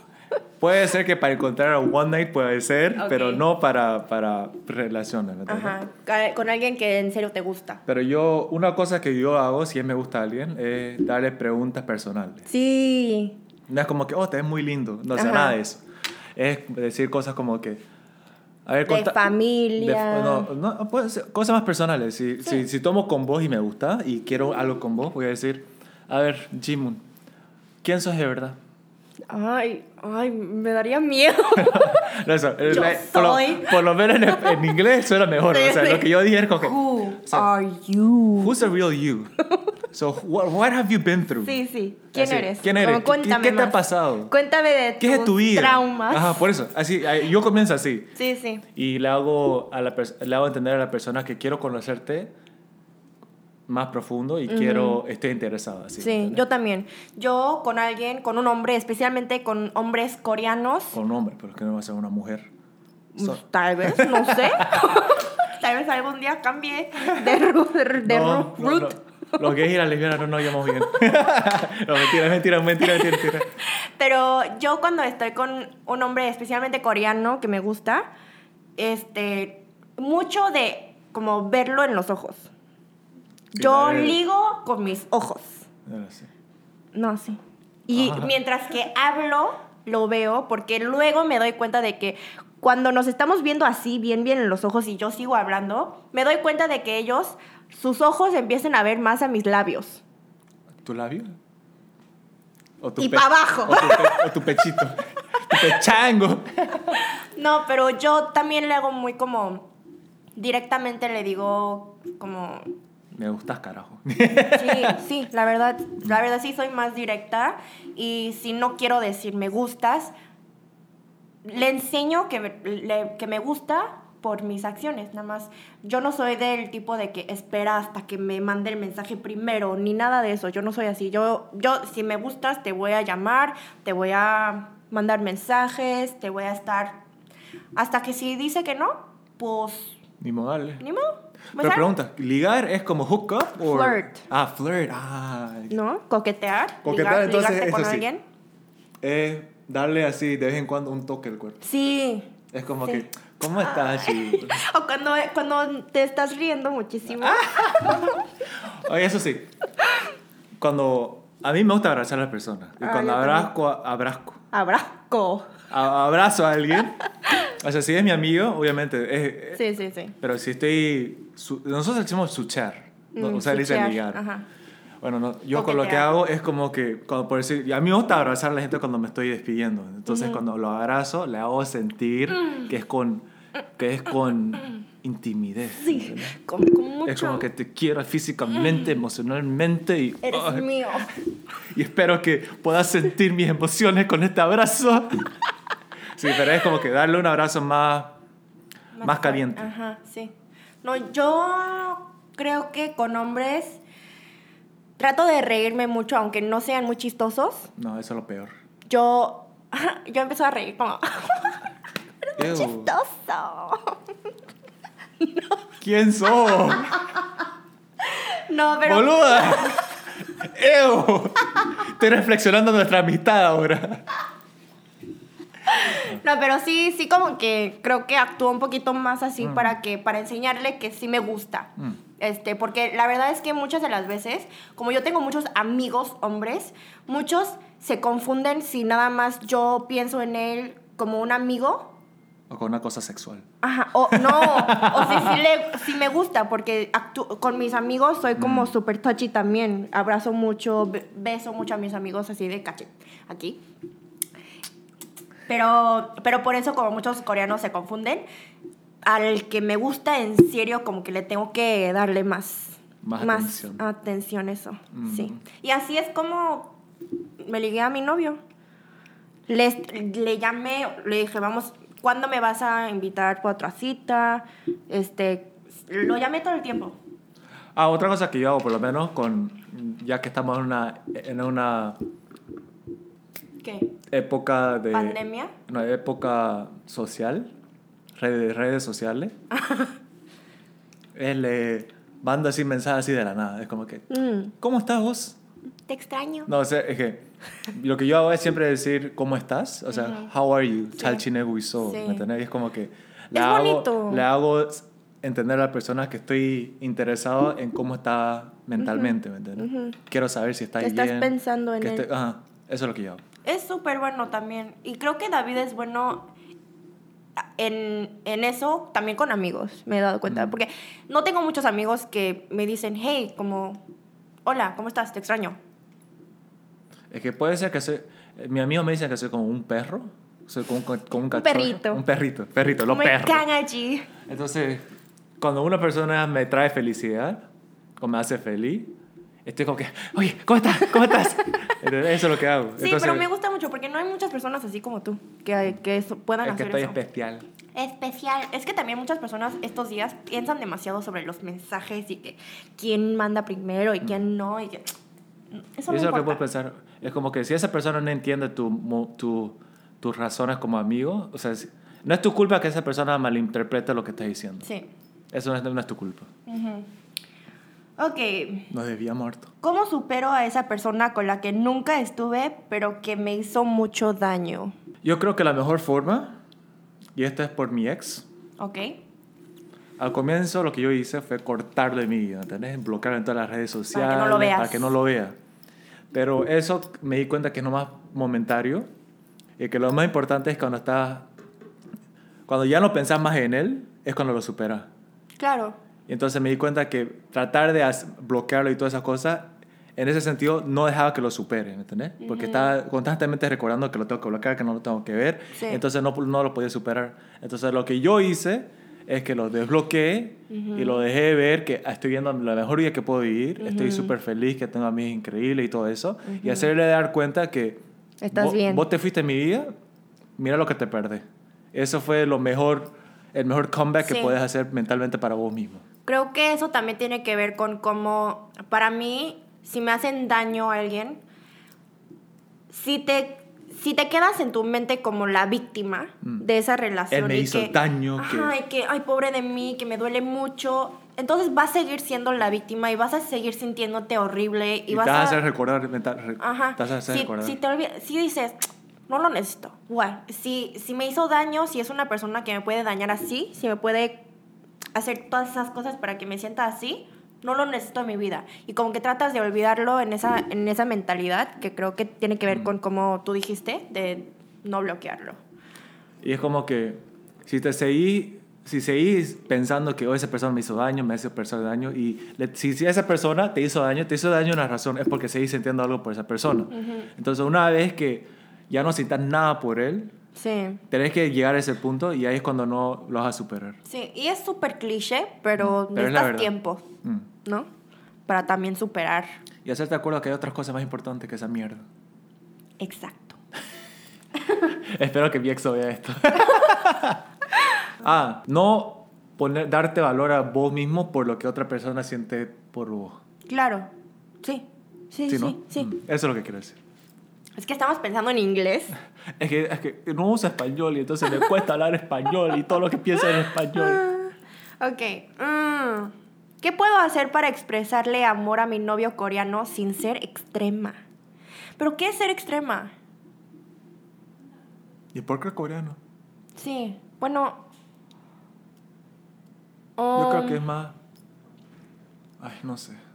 Puede ser que para encontrar a one night puede ser, Ok. pero no para, para relaciones. Ajá, con alguien que en serio te gusta. Pero yo, una cosa que yo hago si me gusta a alguien es darle preguntas personales. Sí. No es como que, oh, te ves muy lindo. No, o sea, nada de eso. Es decir cosas como que... A ver, De familia. de- no, no, puede ser cosas más personales. Si, si, si tomo con vos y me gusta y quiero algo con vos, voy a decir, a ver, Jimun, ¿quién sos de verdad? Ay, ay, me daría miedo. No, eso, eh, Yo la- por, lo, soy. por lo menos en, en inglés suena mejor. Sí, o sea, sí. lo que yo dije es como que... Who sea, are you? Who's the real you? So, what, what have you been through? Sí, sí. ¿Quién Así, eres? ¿quién eres? Como, ¿Qué- qué te ha pasado? Cuéntame de ¿Qué es de tu vida? traumas. Ajá, por eso. Así, yo comienzo así. Sí, sí. Y le hago, a la le hago entender a la persona que quiero conocerte más profundo y quiero, estoy interesado. Así, Sí, yo también. Yo con alguien, con un hombre, especialmente con hombres coreanos, Con hombre, pero que no va a ser una mujer. So- tal vez, no sé. tal vez algún día cambie de, ru- de, de no, ru- no, route. no. Los gays y las lesbianas no nos llevamos bien. no, mentira, mentira, mentira, mentira, mentira. Pero yo cuando estoy con un hombre especialmente coreano que me gusta, este, mucho de como verlo en los ojos. Yo ligo con mis ojos. Sí. No, sí. Y Ajá. mientras que hablo, lo veo porque luego me doy cuenta de que cuando nos estamos viendo así, bien, bien en los ojos y yo sigo hablando, me doy cuenta de que ellos, sus ojos empiezan a ver más a mis labios. ¿Tu labio? O Y pe- pa' abajo. O tu, o tu pechito. tu pechango. No, pero yo también le hago muy como directamente le digo como Me gustas, carajo. sí, sí, la verdad, la verdad sí soy más directa y si no quiero decir me gustas, le enseño que me, le- que me gusta por mis acciones, nada más. Yo no soy del tipo de que espera hasta que me mande el mensaje primero, ni nada de eso. Yo no soy así. Yo, yo si me gustas, te voy a llamar, te voy a mandar mensajes, te voy a estar... Hasta que si dice que no, pues... Ni modo, dale. Ni modo. Pero ¿Sabes? pregunta, ¿ligar es como hook up o Flirt. Ah, flirt. Ah. ¿No? Coquetear. Coquetear, ligar- entonces, con eso sí. alguien. Es darle así de vez en cuando un toque al cuerpo. Sí. Es como Sí. que, ¿cómo estás? chico? O cuando, cuando te estás riendo muchísimo. Ah. Oye, eso sí. Cuando a mí me gusta abrazar a las personas. Y Ah, cuando yo abrazco, abrazco, Abrazo. a- abrazo a alguien, o sea, si es mi amigo, obviamente, es- Sí, sí, sí. pero si estoy, su- nosotros decimos suchar, ¿no? Mm, o sea, dice suchear, ligar. Ajá. Bueno, no, yo con lo que hago es como que, cuando por decir, a mí me gusta abrazar a la gente cuando me estoy despidiendo. Entonces, cuando lo abrazo, le hago sentir Mm. que es con, que es con intimidez. Sí, con, con mucho. Es como que te quiero físicamente, emocionalmente y, Eres ay, mío. y espero que puedas sentir mis emociones con este abrazo. Sí, pero es como que darle un abrazo más, más, fuerte. caliente. Ajá, sí. No, yo creo que con hombres trato de reírme mucho, aunque no sean muy chistosos. No, eso es lo peor. Yo, yo empiezo a reír como, Ew, chistoso. ¿Quién sos? No, pero... ¡Boluda! ¡Ew! Estoy reflexionando nuestra amistad ahora. No, pero sí, sí como que creo que actúo un poquito más así para que para enseñarle que sí me gusta. Mm. Este, porque la verdad es que muchas de las veces, como yo tengo muchos amigos hombres, muchos se confunden si nada más yo pienso en él como un amigo. O con una cosa sexual. Ajá, o no, o si, sí le- sí me gusta, porque actú- con mis amigos soy como súper touchy también. Abrazo mucho, be- beso mucho a mis amigos así de cachete, aquí. Pero, pero por eso como muchos coreanos se confunden, al que me gusta en serio como que le tengo que darle más, Más atención. atención, eso, Mm. sí. Y así es como me ligué a mi novio. Le, le llamé, le dije, vamos, ¿cuándo me vas a invitar para otra cita? Este, lo llamé todo el tiempo. Ah, otra cosa que yo hago, por lo menos, con, ya que estamos en una, en una ¿Qué? época de... ¿Pandemia? Una época social, redes, redes sociales. Él le manda así mensajes así de la nada. Es como que, Mm, ¿cómo estás vos? te extraño. No, o sea, es que lo que yo hago es siempre decir, ¿cómo estás? O sea, how are you? Chal chineguiso, Sí. ¿me entendés? Y es como que le Es hago, bonito. le hago entender a la persona que estoy interesado en cómo está mentalmente, ¿me entiendes? Quiero saber si está Que estás bien. pensando en que él. ajá, eso es lo que yo hago. Es súper bueno también. Y creo que David es bueno en, en eso también con amigos, me he dado cuenta. Mm. Porque no tengo muchos amigos que me dicen, hey, como, hola, ¿cómo estás? Te extraño. Es que puede ser que soy... eh, Mi amigo me dice que soy como un perro. Soy como un, como un cachorro. perrito. Un perrito. Perrito, los el perros. kangaji. Entonces, cuando una persona me trae felicidad o me hace feliz, estoy como que, oye, ¿cómo estás? ¿Cómo estás? Entonces, Eso es lo que hago. Sí, Entonces, pero me gusta mucho porque no hay muchas personas así como tú que, que eso- puedan Es que hacer estoy eso. especial. Especial. Es que también muchas personas estos días piensan demasiado sobre los mensajes y que quién manda primero y quién no. Y que... Eso Y eso no es lo que puedo pensar. Es como que si esa persona no entiende tu, tu, tus razones como amigo, o sea, no es tu culpa que esa persona malinterprete lo que estás diciendo. Sí. Eso no es, no es tu culpa. Ok. Nos debía muerto. ¿Cómo supero a esa persona con la que nunca estuve, pero que me hizo mucho daño? Yo creo que la mejor forma, y esto es por mi ex, ¿Ok? Al comienzo lo que yo hice fue cortarlo de mi vida, ¿entendés? Bloquearlo en todas las redes sociales. no lo veas. Para que no lo vea. Pero eso me di cuenta que es nomás momentario y que lo más importante es cuando estás... Cuando ya no pensás más en él, es cuando lo superas. Claro. Y entonces me di cuenta que tratar de bloquearlo y todas esas cosas, en ese sentido, no dejaba que lo supere, ¿me entendés? Porque estaba constantemente recordando que lo tengo que bloquear, que no lo tengo que ver. Sí. Entonces no, no lo podía superar. Entonces lo que yo hice es que lo desbloqueé y lo dejé ver que estoy viendo la mejor vida que puedo vivir, estoy súper feliz, que tengo amigos increíbles y todo eso. Y hacerle dar cuenta que Estás vos, bien. vos te fuiste en mi vida, mira lo que te perdés. Eso fue lo mejor el mejor comeback Sí. que puedes hacer mentalmente para vos mismo. Creo que eso también tiene que ver con cómo, para mí, si me hacen daño a alguien, si te, si te quedas en tu mente como la víctima de esa relación. Mm. Él me y hizo que, daño, que- Ajá, y que, ay, pobre de mí, que me duele mucho. Entonces vas a seguir siendo la víctima y vas a seguir sintiéndote horrible y, Y, vas te vas a hacer recordar, Ajá. te vas a hacer Si, recordar. si te olvi- si dices, no lo necesito. Bueno, si, si me hizo daño, si es una persona que me puede dañar así, si me puede hacer todas esas cosas para que me sienta así, no lo necesito en mi vida. Y como que tratas de olvidarlo en esa, en esa mentalidad que creo que tiene que ver con como tú dijiste, de no bloquearlo. Y es como que si te seguís, si seguís pensando que oh, esa persona me hizo daño, me hizo persona daño, y le- si, si esa persona te hizo daño, te hizo daño una razón, es porque seguís sintiendo algo por esa persona. Entonces, una vez que ya no sientas nada por él, Sí. tenés que llegar a ese punto y ahí es cuando no lo vas a superar. Sí, y es súper cliché, pero Mm, pero necesitas tiempo, Mm. ¿no? Para también superar. Y hacerte acuerdo que hay otras cosas más importantes que esa mierda. Exacto. Espero que mi ex vea esto. ah, no poner, darte valor a vos mismo por lo que otra persona siente por vos. Claro. Sí. Sí, sí, ¿Sí, no? sí. Mm, Eso es lo que quiero decir. Es que estamos pensando en inglés. Es que, es que no uso español y entonces me cuesta hablar español y todo lo que pienso en español. Ok. mm, ¿Qué puedo hacer para expresarle amor a mi novio coreano sin ser extrema? ¿Pero qué es ser extrema? ¿Y por qué coreano? Sí, bueno... Yo creo um, que es más... Ay, no sé.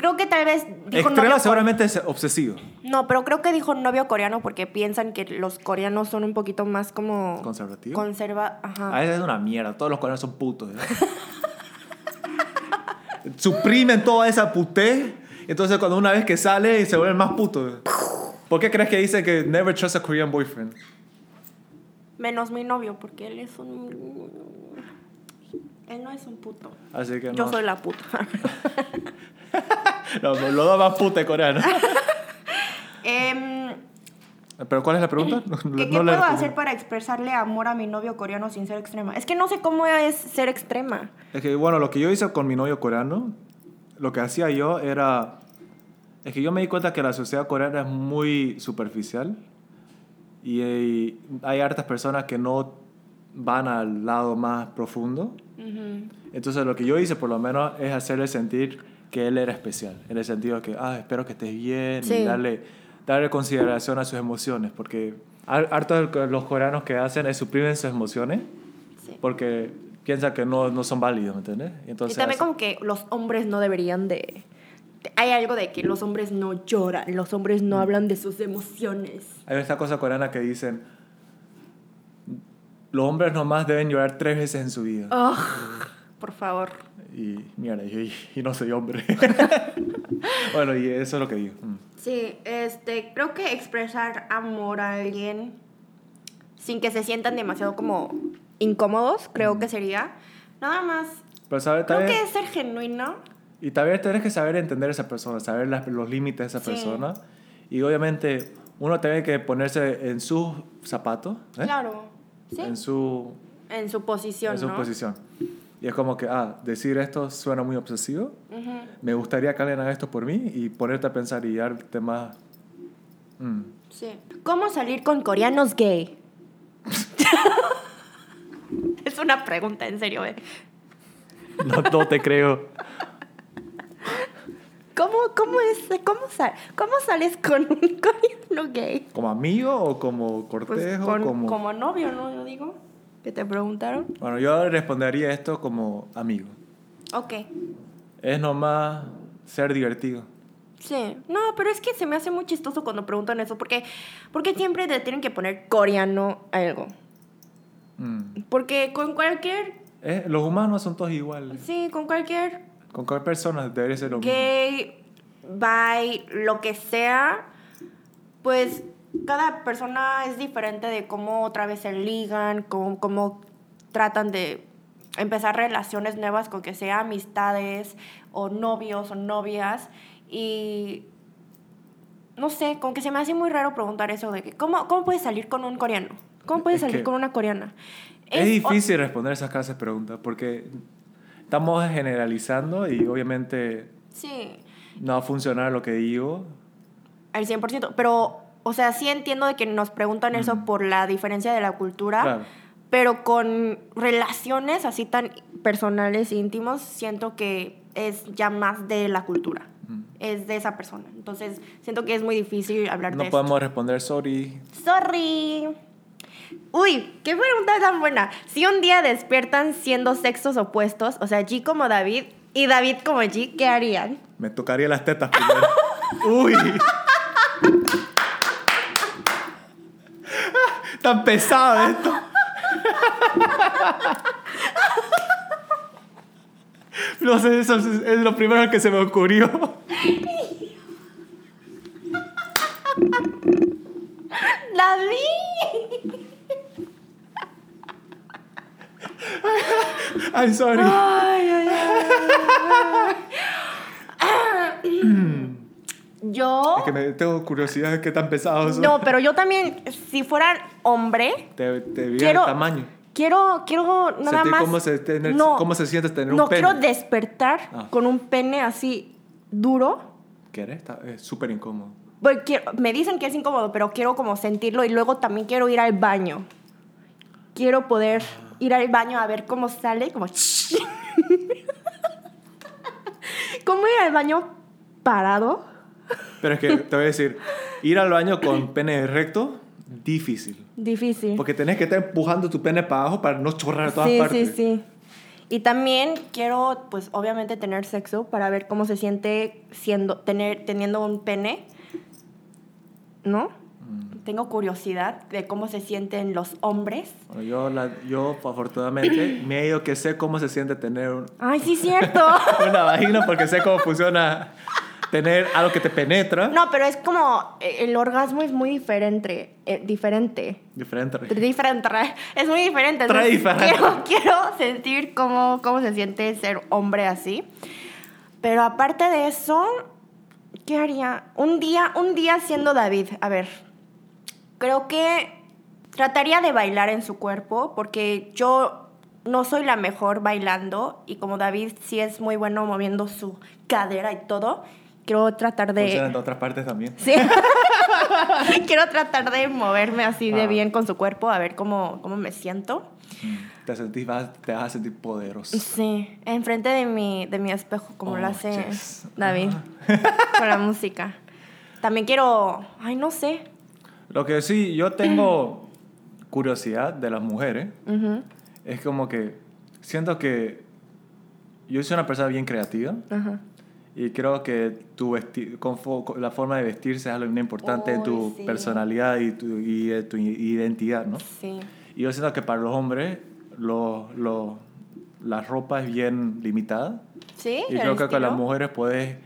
Creo que tal vez dijo novio seguramente es obsesivo. No, pero creo que dijo novio coreano porque piensan que los coreanos son un poquito más como... ¿Conservativo? Conserva... Ajá. A veces es una mierda. Todos los coreanos son putos. ¿eh? Suprimen toda esa puté. Entonces, cuando una vez que sale, se vuelven más putos. ¿Por qué crees que dice que never trust a Korean boyfriend? Menos mi novio porque él es un... Él no es un puto. Así que no. Yo soy la puta. No, los dos más putos coreanos. Em, ¿Pero cuál es la pregunta? No, ¿Qué, no qué le puedo hacer para expresarle amor a mi novio coreano sin ser extrema? Es que no sé cómo es ser extrema. Es que, bueno, lo que yo hice con mi novio coreano, lo que hacía yo era... Es que yo me di cuenta que la sociedad coreana es muy superficial y hay, hay hartas personas que no van al lado más profundo. Entonces lo que yo hice por lo menos es hacerle sentir que él era especial, en el sentido de que, ah, espero que estés bien Sí. y darle, darle consideración a sus emociones, porque har- hartos de los coreanos que hacen es suprimen sus emociones Sí. porque piensan que no, no son válidos, ¿me entiendes? Y Entonces, también hace- como que los hombres no deberían de... Hay algo de que los hombres no lloran, los hombres Mm. no hablan de sus emociones. hay esta cosa coreana que dicen, los hombres nomás deben llorar tres veces en su vida. Ugh, por favor. Y mierda, y, y no soy hombre. bueno, y eso es lo que digo. Mm. Sí, este, creo que expresar amor a alguien sin que se sientan demasiado como incómodos, creo que sería. Nada más. Pero saber, Creo también, que es ser genuino. y también tienes que saber entender a esa persona, saber las- los límites de esa Sí. persona. Y obviamente uno tiene que ponerse en sus zapatos, ¿eh? Claro. Sí. en su, En su posición, en su ¿no? posición. Y es como que, ah, decir esto suena muy obsesivo. Me gustaría que alguien haga esto por mí y ponerte a pensar y darte más... Mm. Sí. ¿Cómo salir con coreanos gay? es una pregunta, en serio, ¿eh? No, no te creo. ¿Cómo, cómo, es, cómo, sal- ¿Cómo sales con un coreano gay? ¿Como amigo o como Pues cortejo? con- como... como novio, ¿no? Yo digo. Que te preguntaron. Bueno, yo respondería esto como amigo. Ok. Es nomás ser divertido. Sí. No, pero es que se me hace muy chistoso cuando preguntan eso. Porque, porque siempre te tienen que poner coreano a algo. Mm. Porque con cualquier. Eh, los humanos son todos iguales. Sí, con cualquier Con cualquier persona debería ser lo mismo. gay, bi, lo que sea, pues cada persona es diferente de cómo otra vez se ligan, cómo, cómo tratan de empezar relaciones nuevas, con que sea amistades o novios o novias. Y no sé, como que se me hace muy raro preguntar eso de que, ¿cómo, cómo puedes salir con un coreano? ¿Cómo puedes Es salir con una coreana? Es, difícil responder esas clases de preguntas porque estamos generalizando y obviamente Sí, no va a funcionar lo que digo. al 100%. Pero, o sea, sí entiendo de que nos preguntan eso por la diferencia de la cultura. Claro. Pero con relaciones así tan personales e íntimos, siento que es ya más de la cultura. Es de esa persona. Entonces, siento que es muy difícil hablar No de podemos responder sorry. Sorry. Uy, qué pregunta tan buena. Si un día despiertan siendo sexos opuestos, o sea, G como David y David como G, ¿qué harían? Me tocaría las tetas primero. Uy. Tan pesado esto. No sé, eso es, lo primero que se me ocurrió. ¡David! I'm sorry. Ay, ay, ay. Yo. Es que me, tengo curiosidad de qué tan pesados son. No, pero yo también, si fuera hombre, Te, te vi quiero. el tamaño. Quiero, quiero nada Sentir más. cómo se, tener- no, cómo se siente tener no un pene. quiero despertar Ah. con un pene así duro. ¿Quieres? Está- Es súper incómodo. Quiero- me dicen que es incómodo, pero quiero como sentirlo y luego también quiero ir al baño. Quiero poder ir al baño a ver cómo sale, como... ¿Cómo ir al baño parado? Pero es que te voy a decir, ir al baño con pene recto, difícil. Difícil. Porque tenés que estar empujando tu pene para abajo para no chorrar a todas sí, partes. sí, sí. Y también quiero, pues, obviamente tener sexo para ver cómo se siente siendo, tener, teniendo un pene, ¿no? Tengo curiosidad de cómo se sienten los hombres. Bueno, yo, la- yo, afortunadamente, me he ido que sé cómo se siente tener un- Ay, sí, cierto. una vagina porque sé cómo funciona tener algo que te penetra. no, pero es como, eh, el orgasmo es muy diferente, eh, diferente. Diferente. Diferente, es muy diferente. Entonces, diferente. Quiero, quiero sentir cómo, cómo se siente ser hombre así. Pero aparte de eso, ¿qué haría? Un día, un día siendo David, a ver, creo que trataría de bailar en su cuerpo porque yo no soy la mejor bailando y como David sí es muy bueno moviendo su cadera y todo, quiero tratar de... Funciona en otras partes también. Sí. Quiero tratar de moverme así de Ah. bien con su cuerpo, a ver cómo, cómo me siento. Te, sentís, vas- te vas a sentir poderoso. Sí, enfrente de mi, de mi espejo, como lo Oh, hace yes. David, con la música. También quiero, ay, no sé. Lo que sí, yo tengo curiosidad de las mujeres. Es como que siento que yo soy una persona bien creativa y creo que tu la forma de vestirse es algo bien importante en tu Uy, sí. personalidad y tu, y de tu identidad, ¿no? Sí. Y yo siento que para los hombres lo, lo- la ropa es bien limitada. ¿Sí? Y ¿El creo que con las estilo? mujeres puedes,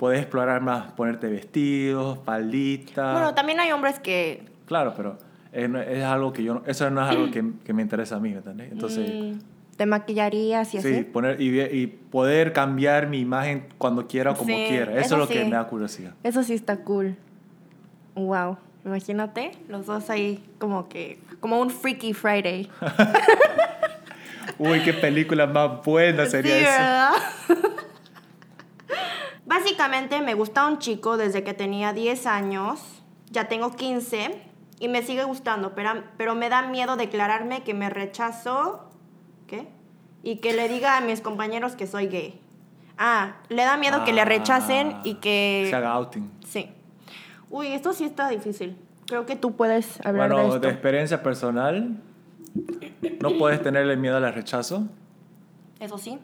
puedes explorar más, ponerte vestidos, falditas. Bueno, también hay hombres que... Claro, pero es, es algo que yo eso no es algo que, que me interesa a mí, ¿me entiendes? Entonces, mm, te maquillarías y así. sí, poner y, y poder cambiar mi imagen cuando quiera o como Sí, quiera. Eso, eso es lo que sí. me da curiosidad. Eso sí está cool. Wow. Imagínate, los dos ahí como que... Como un Freaky Friday. Uy, qué película más buena sería Sí, eso. ¿verdad? Básicamente me gusta un chico desde que tenía 10 años, ya tengo 15 y me sigue gustando, pero, pero me da miedo declararme que me rechazo, ¿qué? Y que le diga a mis compañeros que soy gay. Ah, le da miedo que le rechacen y que... Se haga outing. Sí. Uy, esto sí está difícil. Creo que tú puedes hablar Bueno, de de, esto. experiencia personal, no puedes tenerle miedo al rechazo. Eso sí.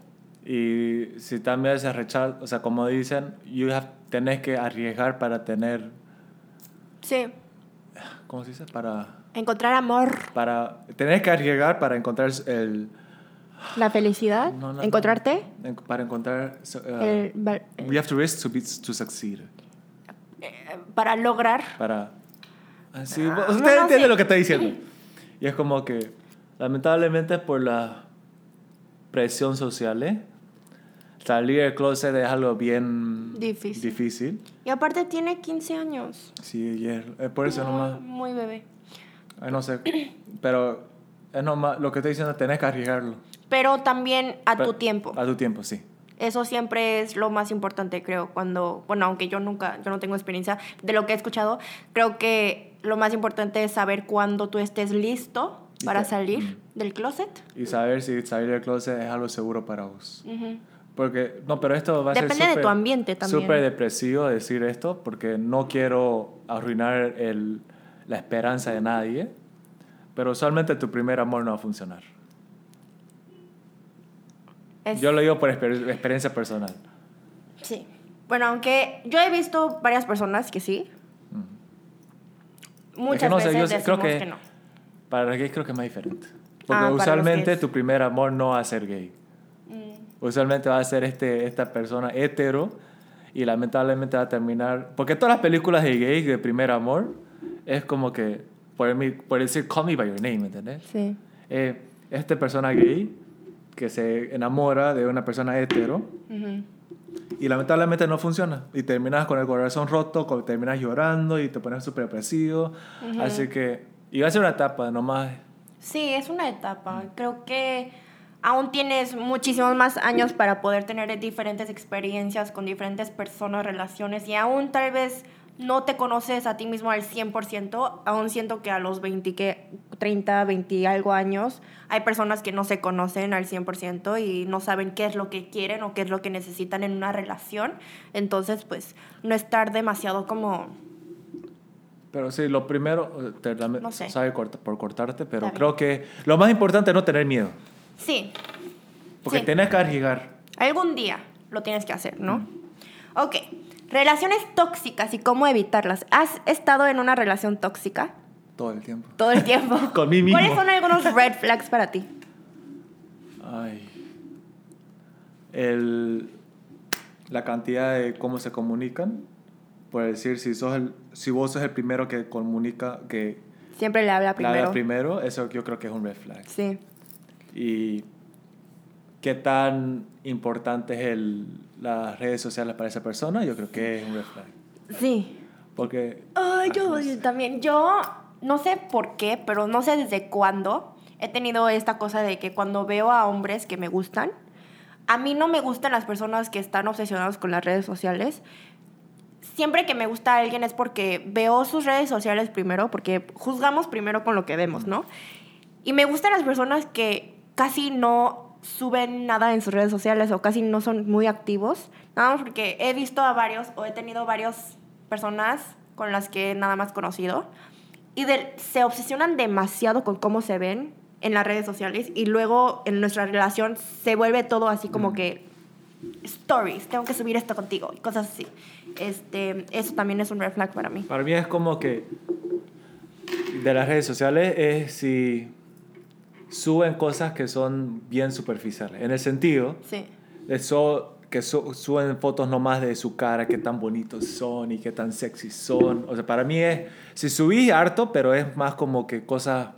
Y si también ese rechazo, o sea, como dicen, you have, tenés que arriesgar para tener, Sí. ¿cómo se dice? Para, Encontrar amor, para, tenés que arriesgar para encontrar el... la felicidad, no, no, encontrarte. no, para encontrar... uh, el we have to risk to, be, to succeed. eh, para lograr. Para... Así, Ah, usted no, no, entiende sí. lo que estoy diciendo. Y es como que, lamentablemente por la presión social, ¿eh? Salir del closet es algo bien Difícil. difícil. Y aparte tiene 15 años. Sí, y es- por eso muy, nomás. muy bebé. Ay, no sé, pero Es nomás, lo que estoy diciendo, tenés que arriesgarlo. Pero también a Pero- tu tiempo. A tu tiempo, sí. Eso siempre es lo más importante, creo, cuando, bueno, aunque yo nunca, yo no tengo experiencia de lo que he escuchado, creo que lo más importante es saber cuándo tú estés listo para salir del closet. Y saber si salir del closet es algo seguro para vos. Ujú. Porque, no, pero esto va a Depende ser de súper- tu ambiente también. Súper depresivo decir esto, porque no quiero arruinar el, la esperanza de nadie, pero usualmente tu primer amor no va a funcionar. Es- Yo lo digo por exper- experiencia personal. Sí. Bueno, aunque yo he visto varias personas que sí. Muchas no sé, yo veces creo decimos que- que no. Para los gays creo que es más diferente. Porque Ah, usualmente tu primer amor no va a ser gay. Mm. Usualmente va a ser este, esta persona hetero y lamentablemente va a terminar... Porque todas las películas de gay de primer amor es como que, por, mi- por decir Call Me By Your Name, ¿me entendés? Sí. Eh, esta persona gay que se enamora de una persona hetero Ujú. y lamentablemente no funciona. Y terminas con el corazón roto, con- terminas llorando y te pones súper depresivo. Así que... Y va a ser una etapa nomás... Sí, es una etapa. Creo que aún tienes muchísimos más años para poder tener diferentes experiencias con diferentes personas, relaciones y aún tal vez no te conoces a ti mismo al 100%, aún siento que a los 20, que 30, 20 y algo años hay personas que no se conocen al 100% y no saben qué es lo que quieren o qué es lo que necesitan en una relación. Entonces, pues, no estar demasiado como... Pero sí, lo primero, eh, te No sé. sabe por cortarte, pero creo que lo más importante es no tener miedo. Sí, Porque Sí. tenés que arriesgar. Algún día lo tienes que hacer, ¿no? Ok, relaciones tóxicas y cómo evitarlas. ¿Has estado en una relación tóxica Todo el tiempo. todo el tiempo? Con mí mismo. ¿Cuáles son algunos red flags para ti? Ay. El, la cantidad de cómo se comunican. Por decir, si, sos el, si vos sos el primero que comunica, que Siempre le habla la primero. habla primero, eso yo creo que es un red flag. Sí. Y qué tan importante es el, las redes sociales para esa persona, yo creo que es un red flag. Sí. Porque... Ay, yo Ah, no sé. también. Yo no sé por qué, pero no sé desde cuándo he tenido esta cosa de que cuando veo a hombres que me gustan, a mí no me gustan las personas que están obsesionados con las redes sociales. Siempre que me gusta alguien es porque veo sus redes sociales primero, porque juzgamos primero con lo que vemos, ¿no? Y me gustan las personas que casi no suben nada en sus redes sociales o casi no son muy activos. Nada más porque he visto a varios o he tenido varias personas con las que nada más conocido y de- se obsesionan demasiado con cómo se ven en las redes sociales y luego en nuestra relación se vuelve todo así como que stories, tengo que subir esto contigo y cosas así. Este, eso también es un red flag para mí. Para mí es como que de las redes sociales es si suben cosas que son bien superficiales. En el sentido Sí. de so- que su- suben fotos nomás de su cara, qué tan bonitos son y qué tan sexy son. O sea, para mí es, si subí harto, pero es más como que cosas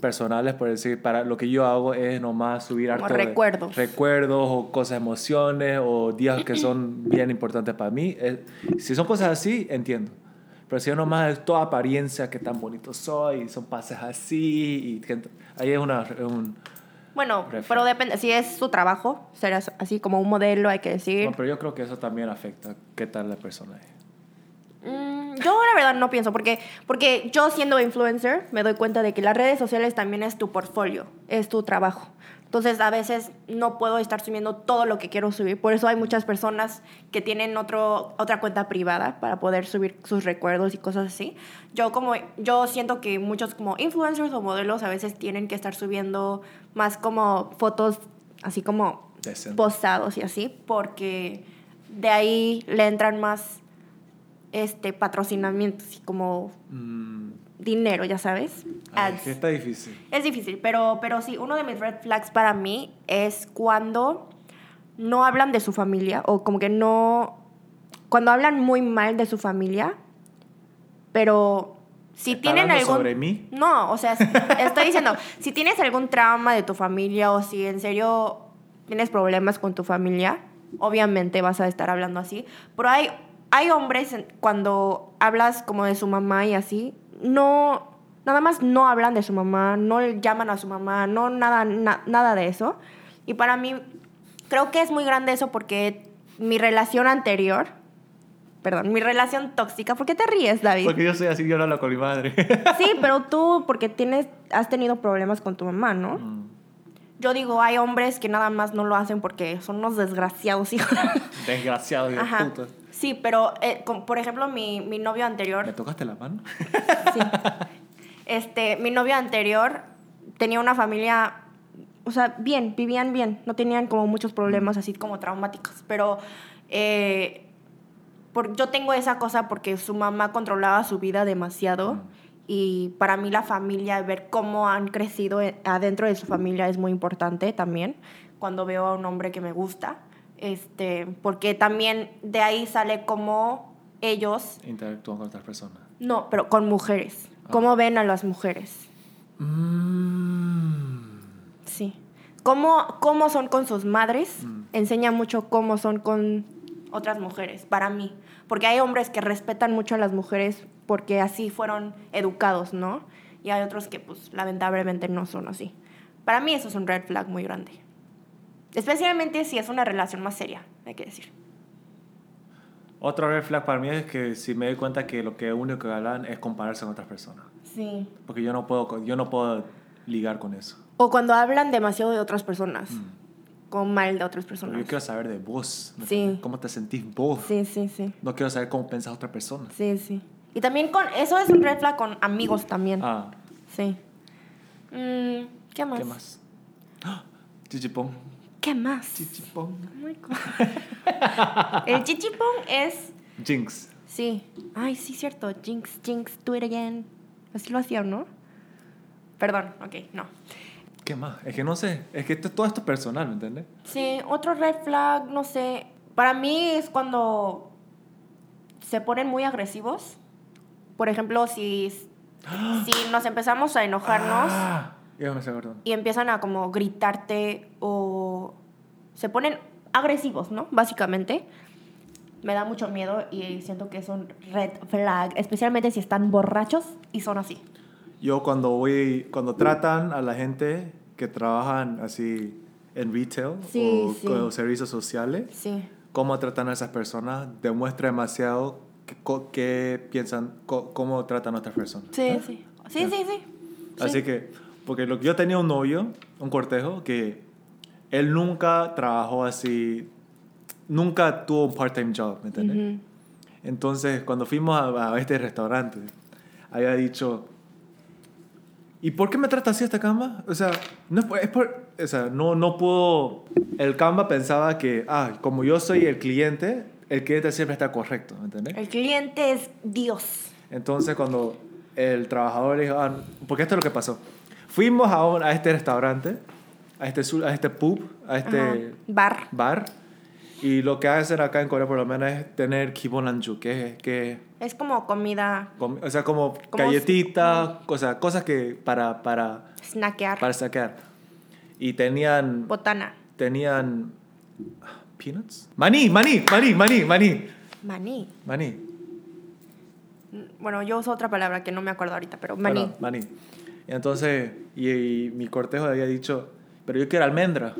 personales, por decir, para lo que yo hago es nomás subir Como harto de recuerdos. recuerdos o cosas, emociones o días que son bien importantes para mí. Eh, si son cosas así, entiendo. Pero si es nomás es toda apariencia, qué tan bonito soy, y son pases así, y gente- ahí es una, un, Bueno, pero depende, si es su trabajo, será así como un modelo, hay que decir. No, pero yo creo que eso también afecta qué tal la persona es. Mm, yo la verdad no pienso, porque, porque yo siendo influencer me doy cuenta de que las redes sociales también es tu portfolio, es tu trabajo. Entonces a veces no puedo estar subiendo todo lo que quiero subir. Por eso hay muchas personas que tienen otro, otra cuenta privada para poder subir sus recuerdos y cosas así. Yo, como, yo siento que muchos como influencers o modelos a veces tienen que estar subiendo más como fotos así como Decente. posados y así, porque de ahí le entran más este patrocinamientos y como Mm, dinero, ya sabes. ay, Ads. que está difícil. Es difícil, pero, pero sí, uno de mis red flags para mí es cuando no hablan de su familia o como que no... Cuando hablan muy mal de su familia, pero si ¿Está tienen algún... sobre mí? No, o sea, estoy diciendo, si tienes algún trauma de tu familia o si en serio tienes problemas con tu familia, obviamente vas a estar hablando así. Pero hay, hay hombres, cuando hablas como de su mamá y así, no, nada más no hablan de su mamá, no llaman a su mamá, no nada, na- nada de eso. Y para mí, creo que es muy grande eso porque mi relación anterior, perdón, mi relación tóxica, ¿por qué te ríes, David? Porque yo soy así, yo no hablo con mi madre. Sí, pero tú, porque tienes, has tenido problemas con tu mamá, ¿no? Mm. Yo digo, hay hombres que nada más no lo hacen porque son unos desgraciados hijos. Desgraciado de puta. Sí, pero, eh, con- por ejemplo, mi, mi novio anterior, ¿Me tocaste la mano? sí. este, mi novio anterior tenía una familia, o sea, bien, vivían bien, no tenían como muchos problemas así como traumáticos, pero eh, por, yo tengo esa cosa porque su mamá controlaba su vida demasiado Mm. y para mí la familia, ver cómo han crecido eh, adentro de su familia es muy importante también cuando veo a un hombre que me gusta, este, porque también de ahí sale cómo ellos, Interactúan con otras personas. no, pero con mujeres, Ah. cómo ven a las mujeres, Mm. sí. Cómo, cómo son con sus madres, Mm. enseña mucho cómo son con otras mujeres, para mí. Porque hay hombres que respetan mucho a las mujeres porque así fueron educados, ¿no? Y hay otros que, pues, lamentablemente no son así. Para mí eso es un red flag muy grande. Especialmente si es una relación más seria, hay que decir. Otro red flag para mí es que si me doy cuenta que lo que único que hablan es compararse con otras personas. Sí. Porque yo no puedo, yo no puedo ligar con eso. O cuando hablan demasiado de otras personas, Mm. con mal de otras personas. yo quiero saber de vos. ¿me Sí. ¿Cómo te sentís vos? Sí, sí, sí. No quiero saber cómo piensa otra persona. Sí, sí. Y también con... Eso es un red flag con amigos también. Ah, Sí. Mm, ¿Qué más? ¿qué más? ¡Ah! Chichipón. ¿Qué más? Chichipón. Muy cool. El chichipón es... Jinx. Sí. Ay, sí, cierto. Jinx, jinx, do it again. Así lo hacían, ¿no? Perdón, ok, no. ¿Qué más? Es que no sé. Es que esto- todo esto es personal, ¿me entiendes? Sí, otro red flag, no sé. Para mí es cuando se ponen muy agresivos. Por ejemplo, si, si nos empezamos a enojarnos Ah, me estoy acordando. y empiezan a como gritarte o se ponen agresivos, ¿no? Básicamente. Me da mucho miedo y siento que es un red flag, especialmente si están borrachos y son así. Yo cuando voy, cuando tratan a la gente que trabajan así en retail Sí, o sí. con servicios sociales, Sí. cómo tratan a esas personas demuestra demasiado qué, piensan, cómo tratan a otras personas. Sí, ¿Eh? sí. Sí, sí, sí. Así Sí. que, porque lo, yo tenía un novio, un cortejo, que él nunca trabajó así, nunca tuvo un part-time job, ¿me entiendes? Ujú. Entonces, cuando fuimos a, a este restaurante, había dicho, ¿y por qué me trata así esta cama? O sea, no es por, o sea, no, no puedo, el Canva pensaba que, ah, como yo soy el cliente, el cliente siempre está correcto, ¿me entiendes? El cliente es Dios. Entonces, cuando el trabajador le dijo, ah, porque esto es lo que pasó. Fuimos a, un- a este restaurante, a este, a este pub, a este Ajá. Bar. bar, y lo que hacen acá en Corea por lo menos es tener kibonanju, que es que Es como comida, com- o sea, como, Como galletitas, cosas, cosas que para, para, snackear, para sacar. Y tenían, botana, tenían peanuts. Maní, maní, maní, maní, maní, maní. maní. Bueno, yo uso otra palabra que no me acuerdo ahorita, pero maní. Bueno, maní. Y entonces, y, y mi cortejo había dicho, pero yo quiero almendra.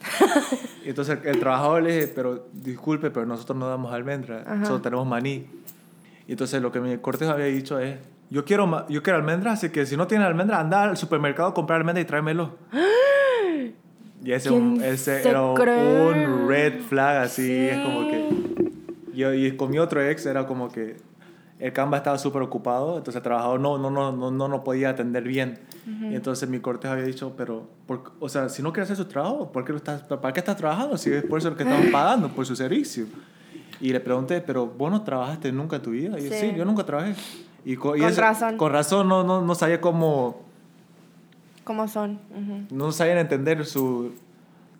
y entonces el, el trabajador le dije, pero disculpe, pero nosotros no damos almendra, Ajá. solo tenemos maní. Y entonces lo que mi cortejo había dicho es, yo quiero, yo quiero almendra, así que si no tiene almendra, anda al supermercado a comprar almendra y tráemelo. y ese, ¿Quién ese se era cree? un red flag, así, Sí. es como que... Yo, y con mi otro ex era como que el Canva estaba súper ocupado, entonces el trabajador no, no, no, no, no, no podía atender bien. Y entonces mi cortejo había dicho, pero, por- o sea, si no quiere hacer su trabajo, ¿por qué lo estás, ¿para qué estás trabajando? Si es por eso que estamos pagando, por su servicio. Y le pregunté, pero vos no trabajaste nunca en tu vida. Y yo, Sí. sí, yo nunca trabajé. Y co- y Con eso- razón. Con razón, no, no, no sabía cómo, ¿Cómo son? Ujú. no sabían entender su,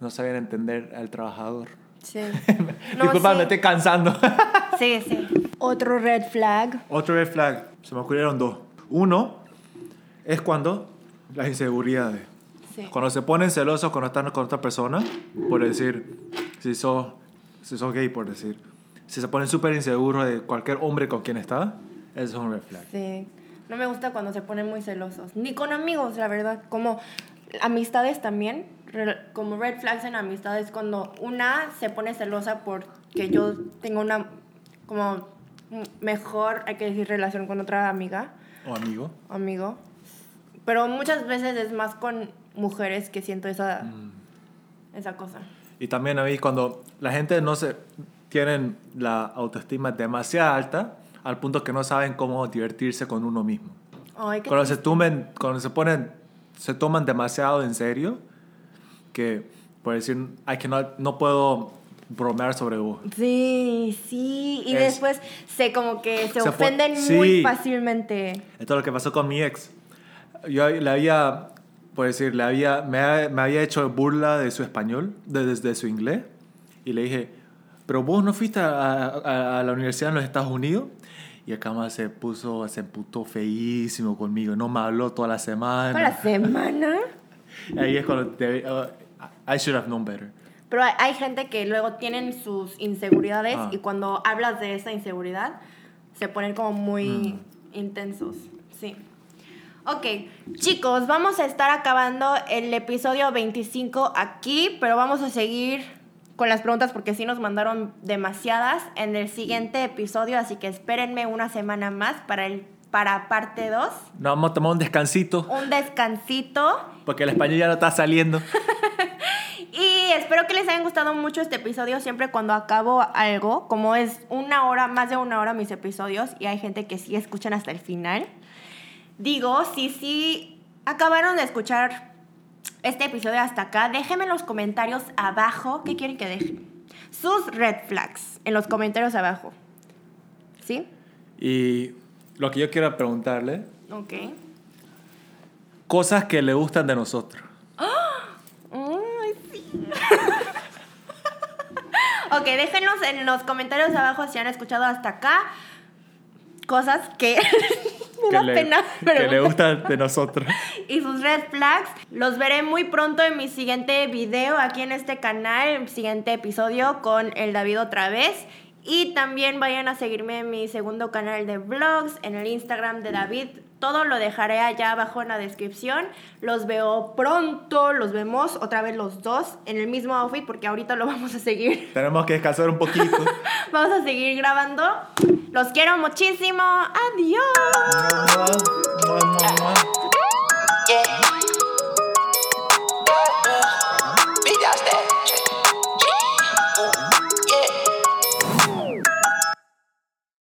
no sabían entender al trabajador. Sí. Disculpa, sí. me estoy cansando. Sí, sí. Otro red flag. Otro red flag, se me ocurrieron dos. Uno es cuando las inseguridades. Sí. Cuando se ponen celosos cuando están con otra persona, por decir, si sos, si sos gay, por decir. Si se ponen súper inseguros de cualquier hombre con quien está, eso es un red flag. Sí. No me gusta cuando se ponen muy celosos. Ni con amigos, la verdad. Como amistades también. Como red flags en amistades. Cuando una se pone celosa porque yo tengo una como mm, mejor, hay que decir, relación con otra amiga, O amigo. amigo. Pero muchas veces es más con mujeres que siento esa, esa cosa. Y también a mí cuando la gente no se tienen la autoestima demasiado alta al punto que no saben cómo divertirse con uno mismo. Ay, Cuando se tomen, cuando se ponen, se toman demasiado en serio, que por decir, ay que no, puedo bromear sobre vos. Sí, sí, y Es- después se como que se, ofenden sí. muy fácilmente. Esto es lo que pasó con mi ex. Yo le había, por decir, le había, me, me había hecho burla de su español, de, desde su inglés, y le dije, pero vos no fuiste a, a- a la universidad en los Estados Unidos. Y acá más se puso, se emputó feísimo conmigo, no me habló toda la semana. Para la semana. Ahí es cuando debe- uh, I should have known better. Pero hay, hay gente que luego tienen sus inseguridades Ah. y cuando hablas de esa inseguridad se ponen como muy Mm. intensos. Sí. Ok, chicos, vamos a estar acabando el episodio 25 aquí, pero vamos a seguir con las preguntas porque sí nos mandaron demasiadas en el siguiente episodio, así que espérenme una semana más para el para parte 2. Nos vamos a tomar un descansito, Un descansito. porque el español ya no está saliendo. Y espero que les haya gustado mucho este episodio. Siempre cuando acabo algo, como es una hora, más de una hora mis episodios, y hay gente que sí escuchan hasta el final, digo, si sí acabaron de escuchar este episodio hasta acá, déjenme en los comentarios abajo qué quieren que deje. Sus red flags en los comentarios abajo. ¿Sí? Y lo que yo quiero preguntarle, Ok. cosas que le gustan de nosotros. Ay, sí. ok, déjenos en los comentarios abajo si han escuchado hasta acá cosas que me que da le, pena. que pero- le gustan de nosotros. y sus red flags. Los veré muy pronto en mi siguiente video aquí en este canal, en mi siguiente episodio con el David otra vez. Y también vayan a seguirme en mi segundo canal de vlogs, en el Instagram de David. Todo lo dejaré allá abajo en la descripción. Los veo pronto, los vemos otra vez los dos en el mismo outfit porque ahorita lo vamos a seguir. Tenemos que descansar un poquito. Vamos a seguir grabando. Los quiero muchísimo. Adiós. Mua, mua, mua, mua. Yeah.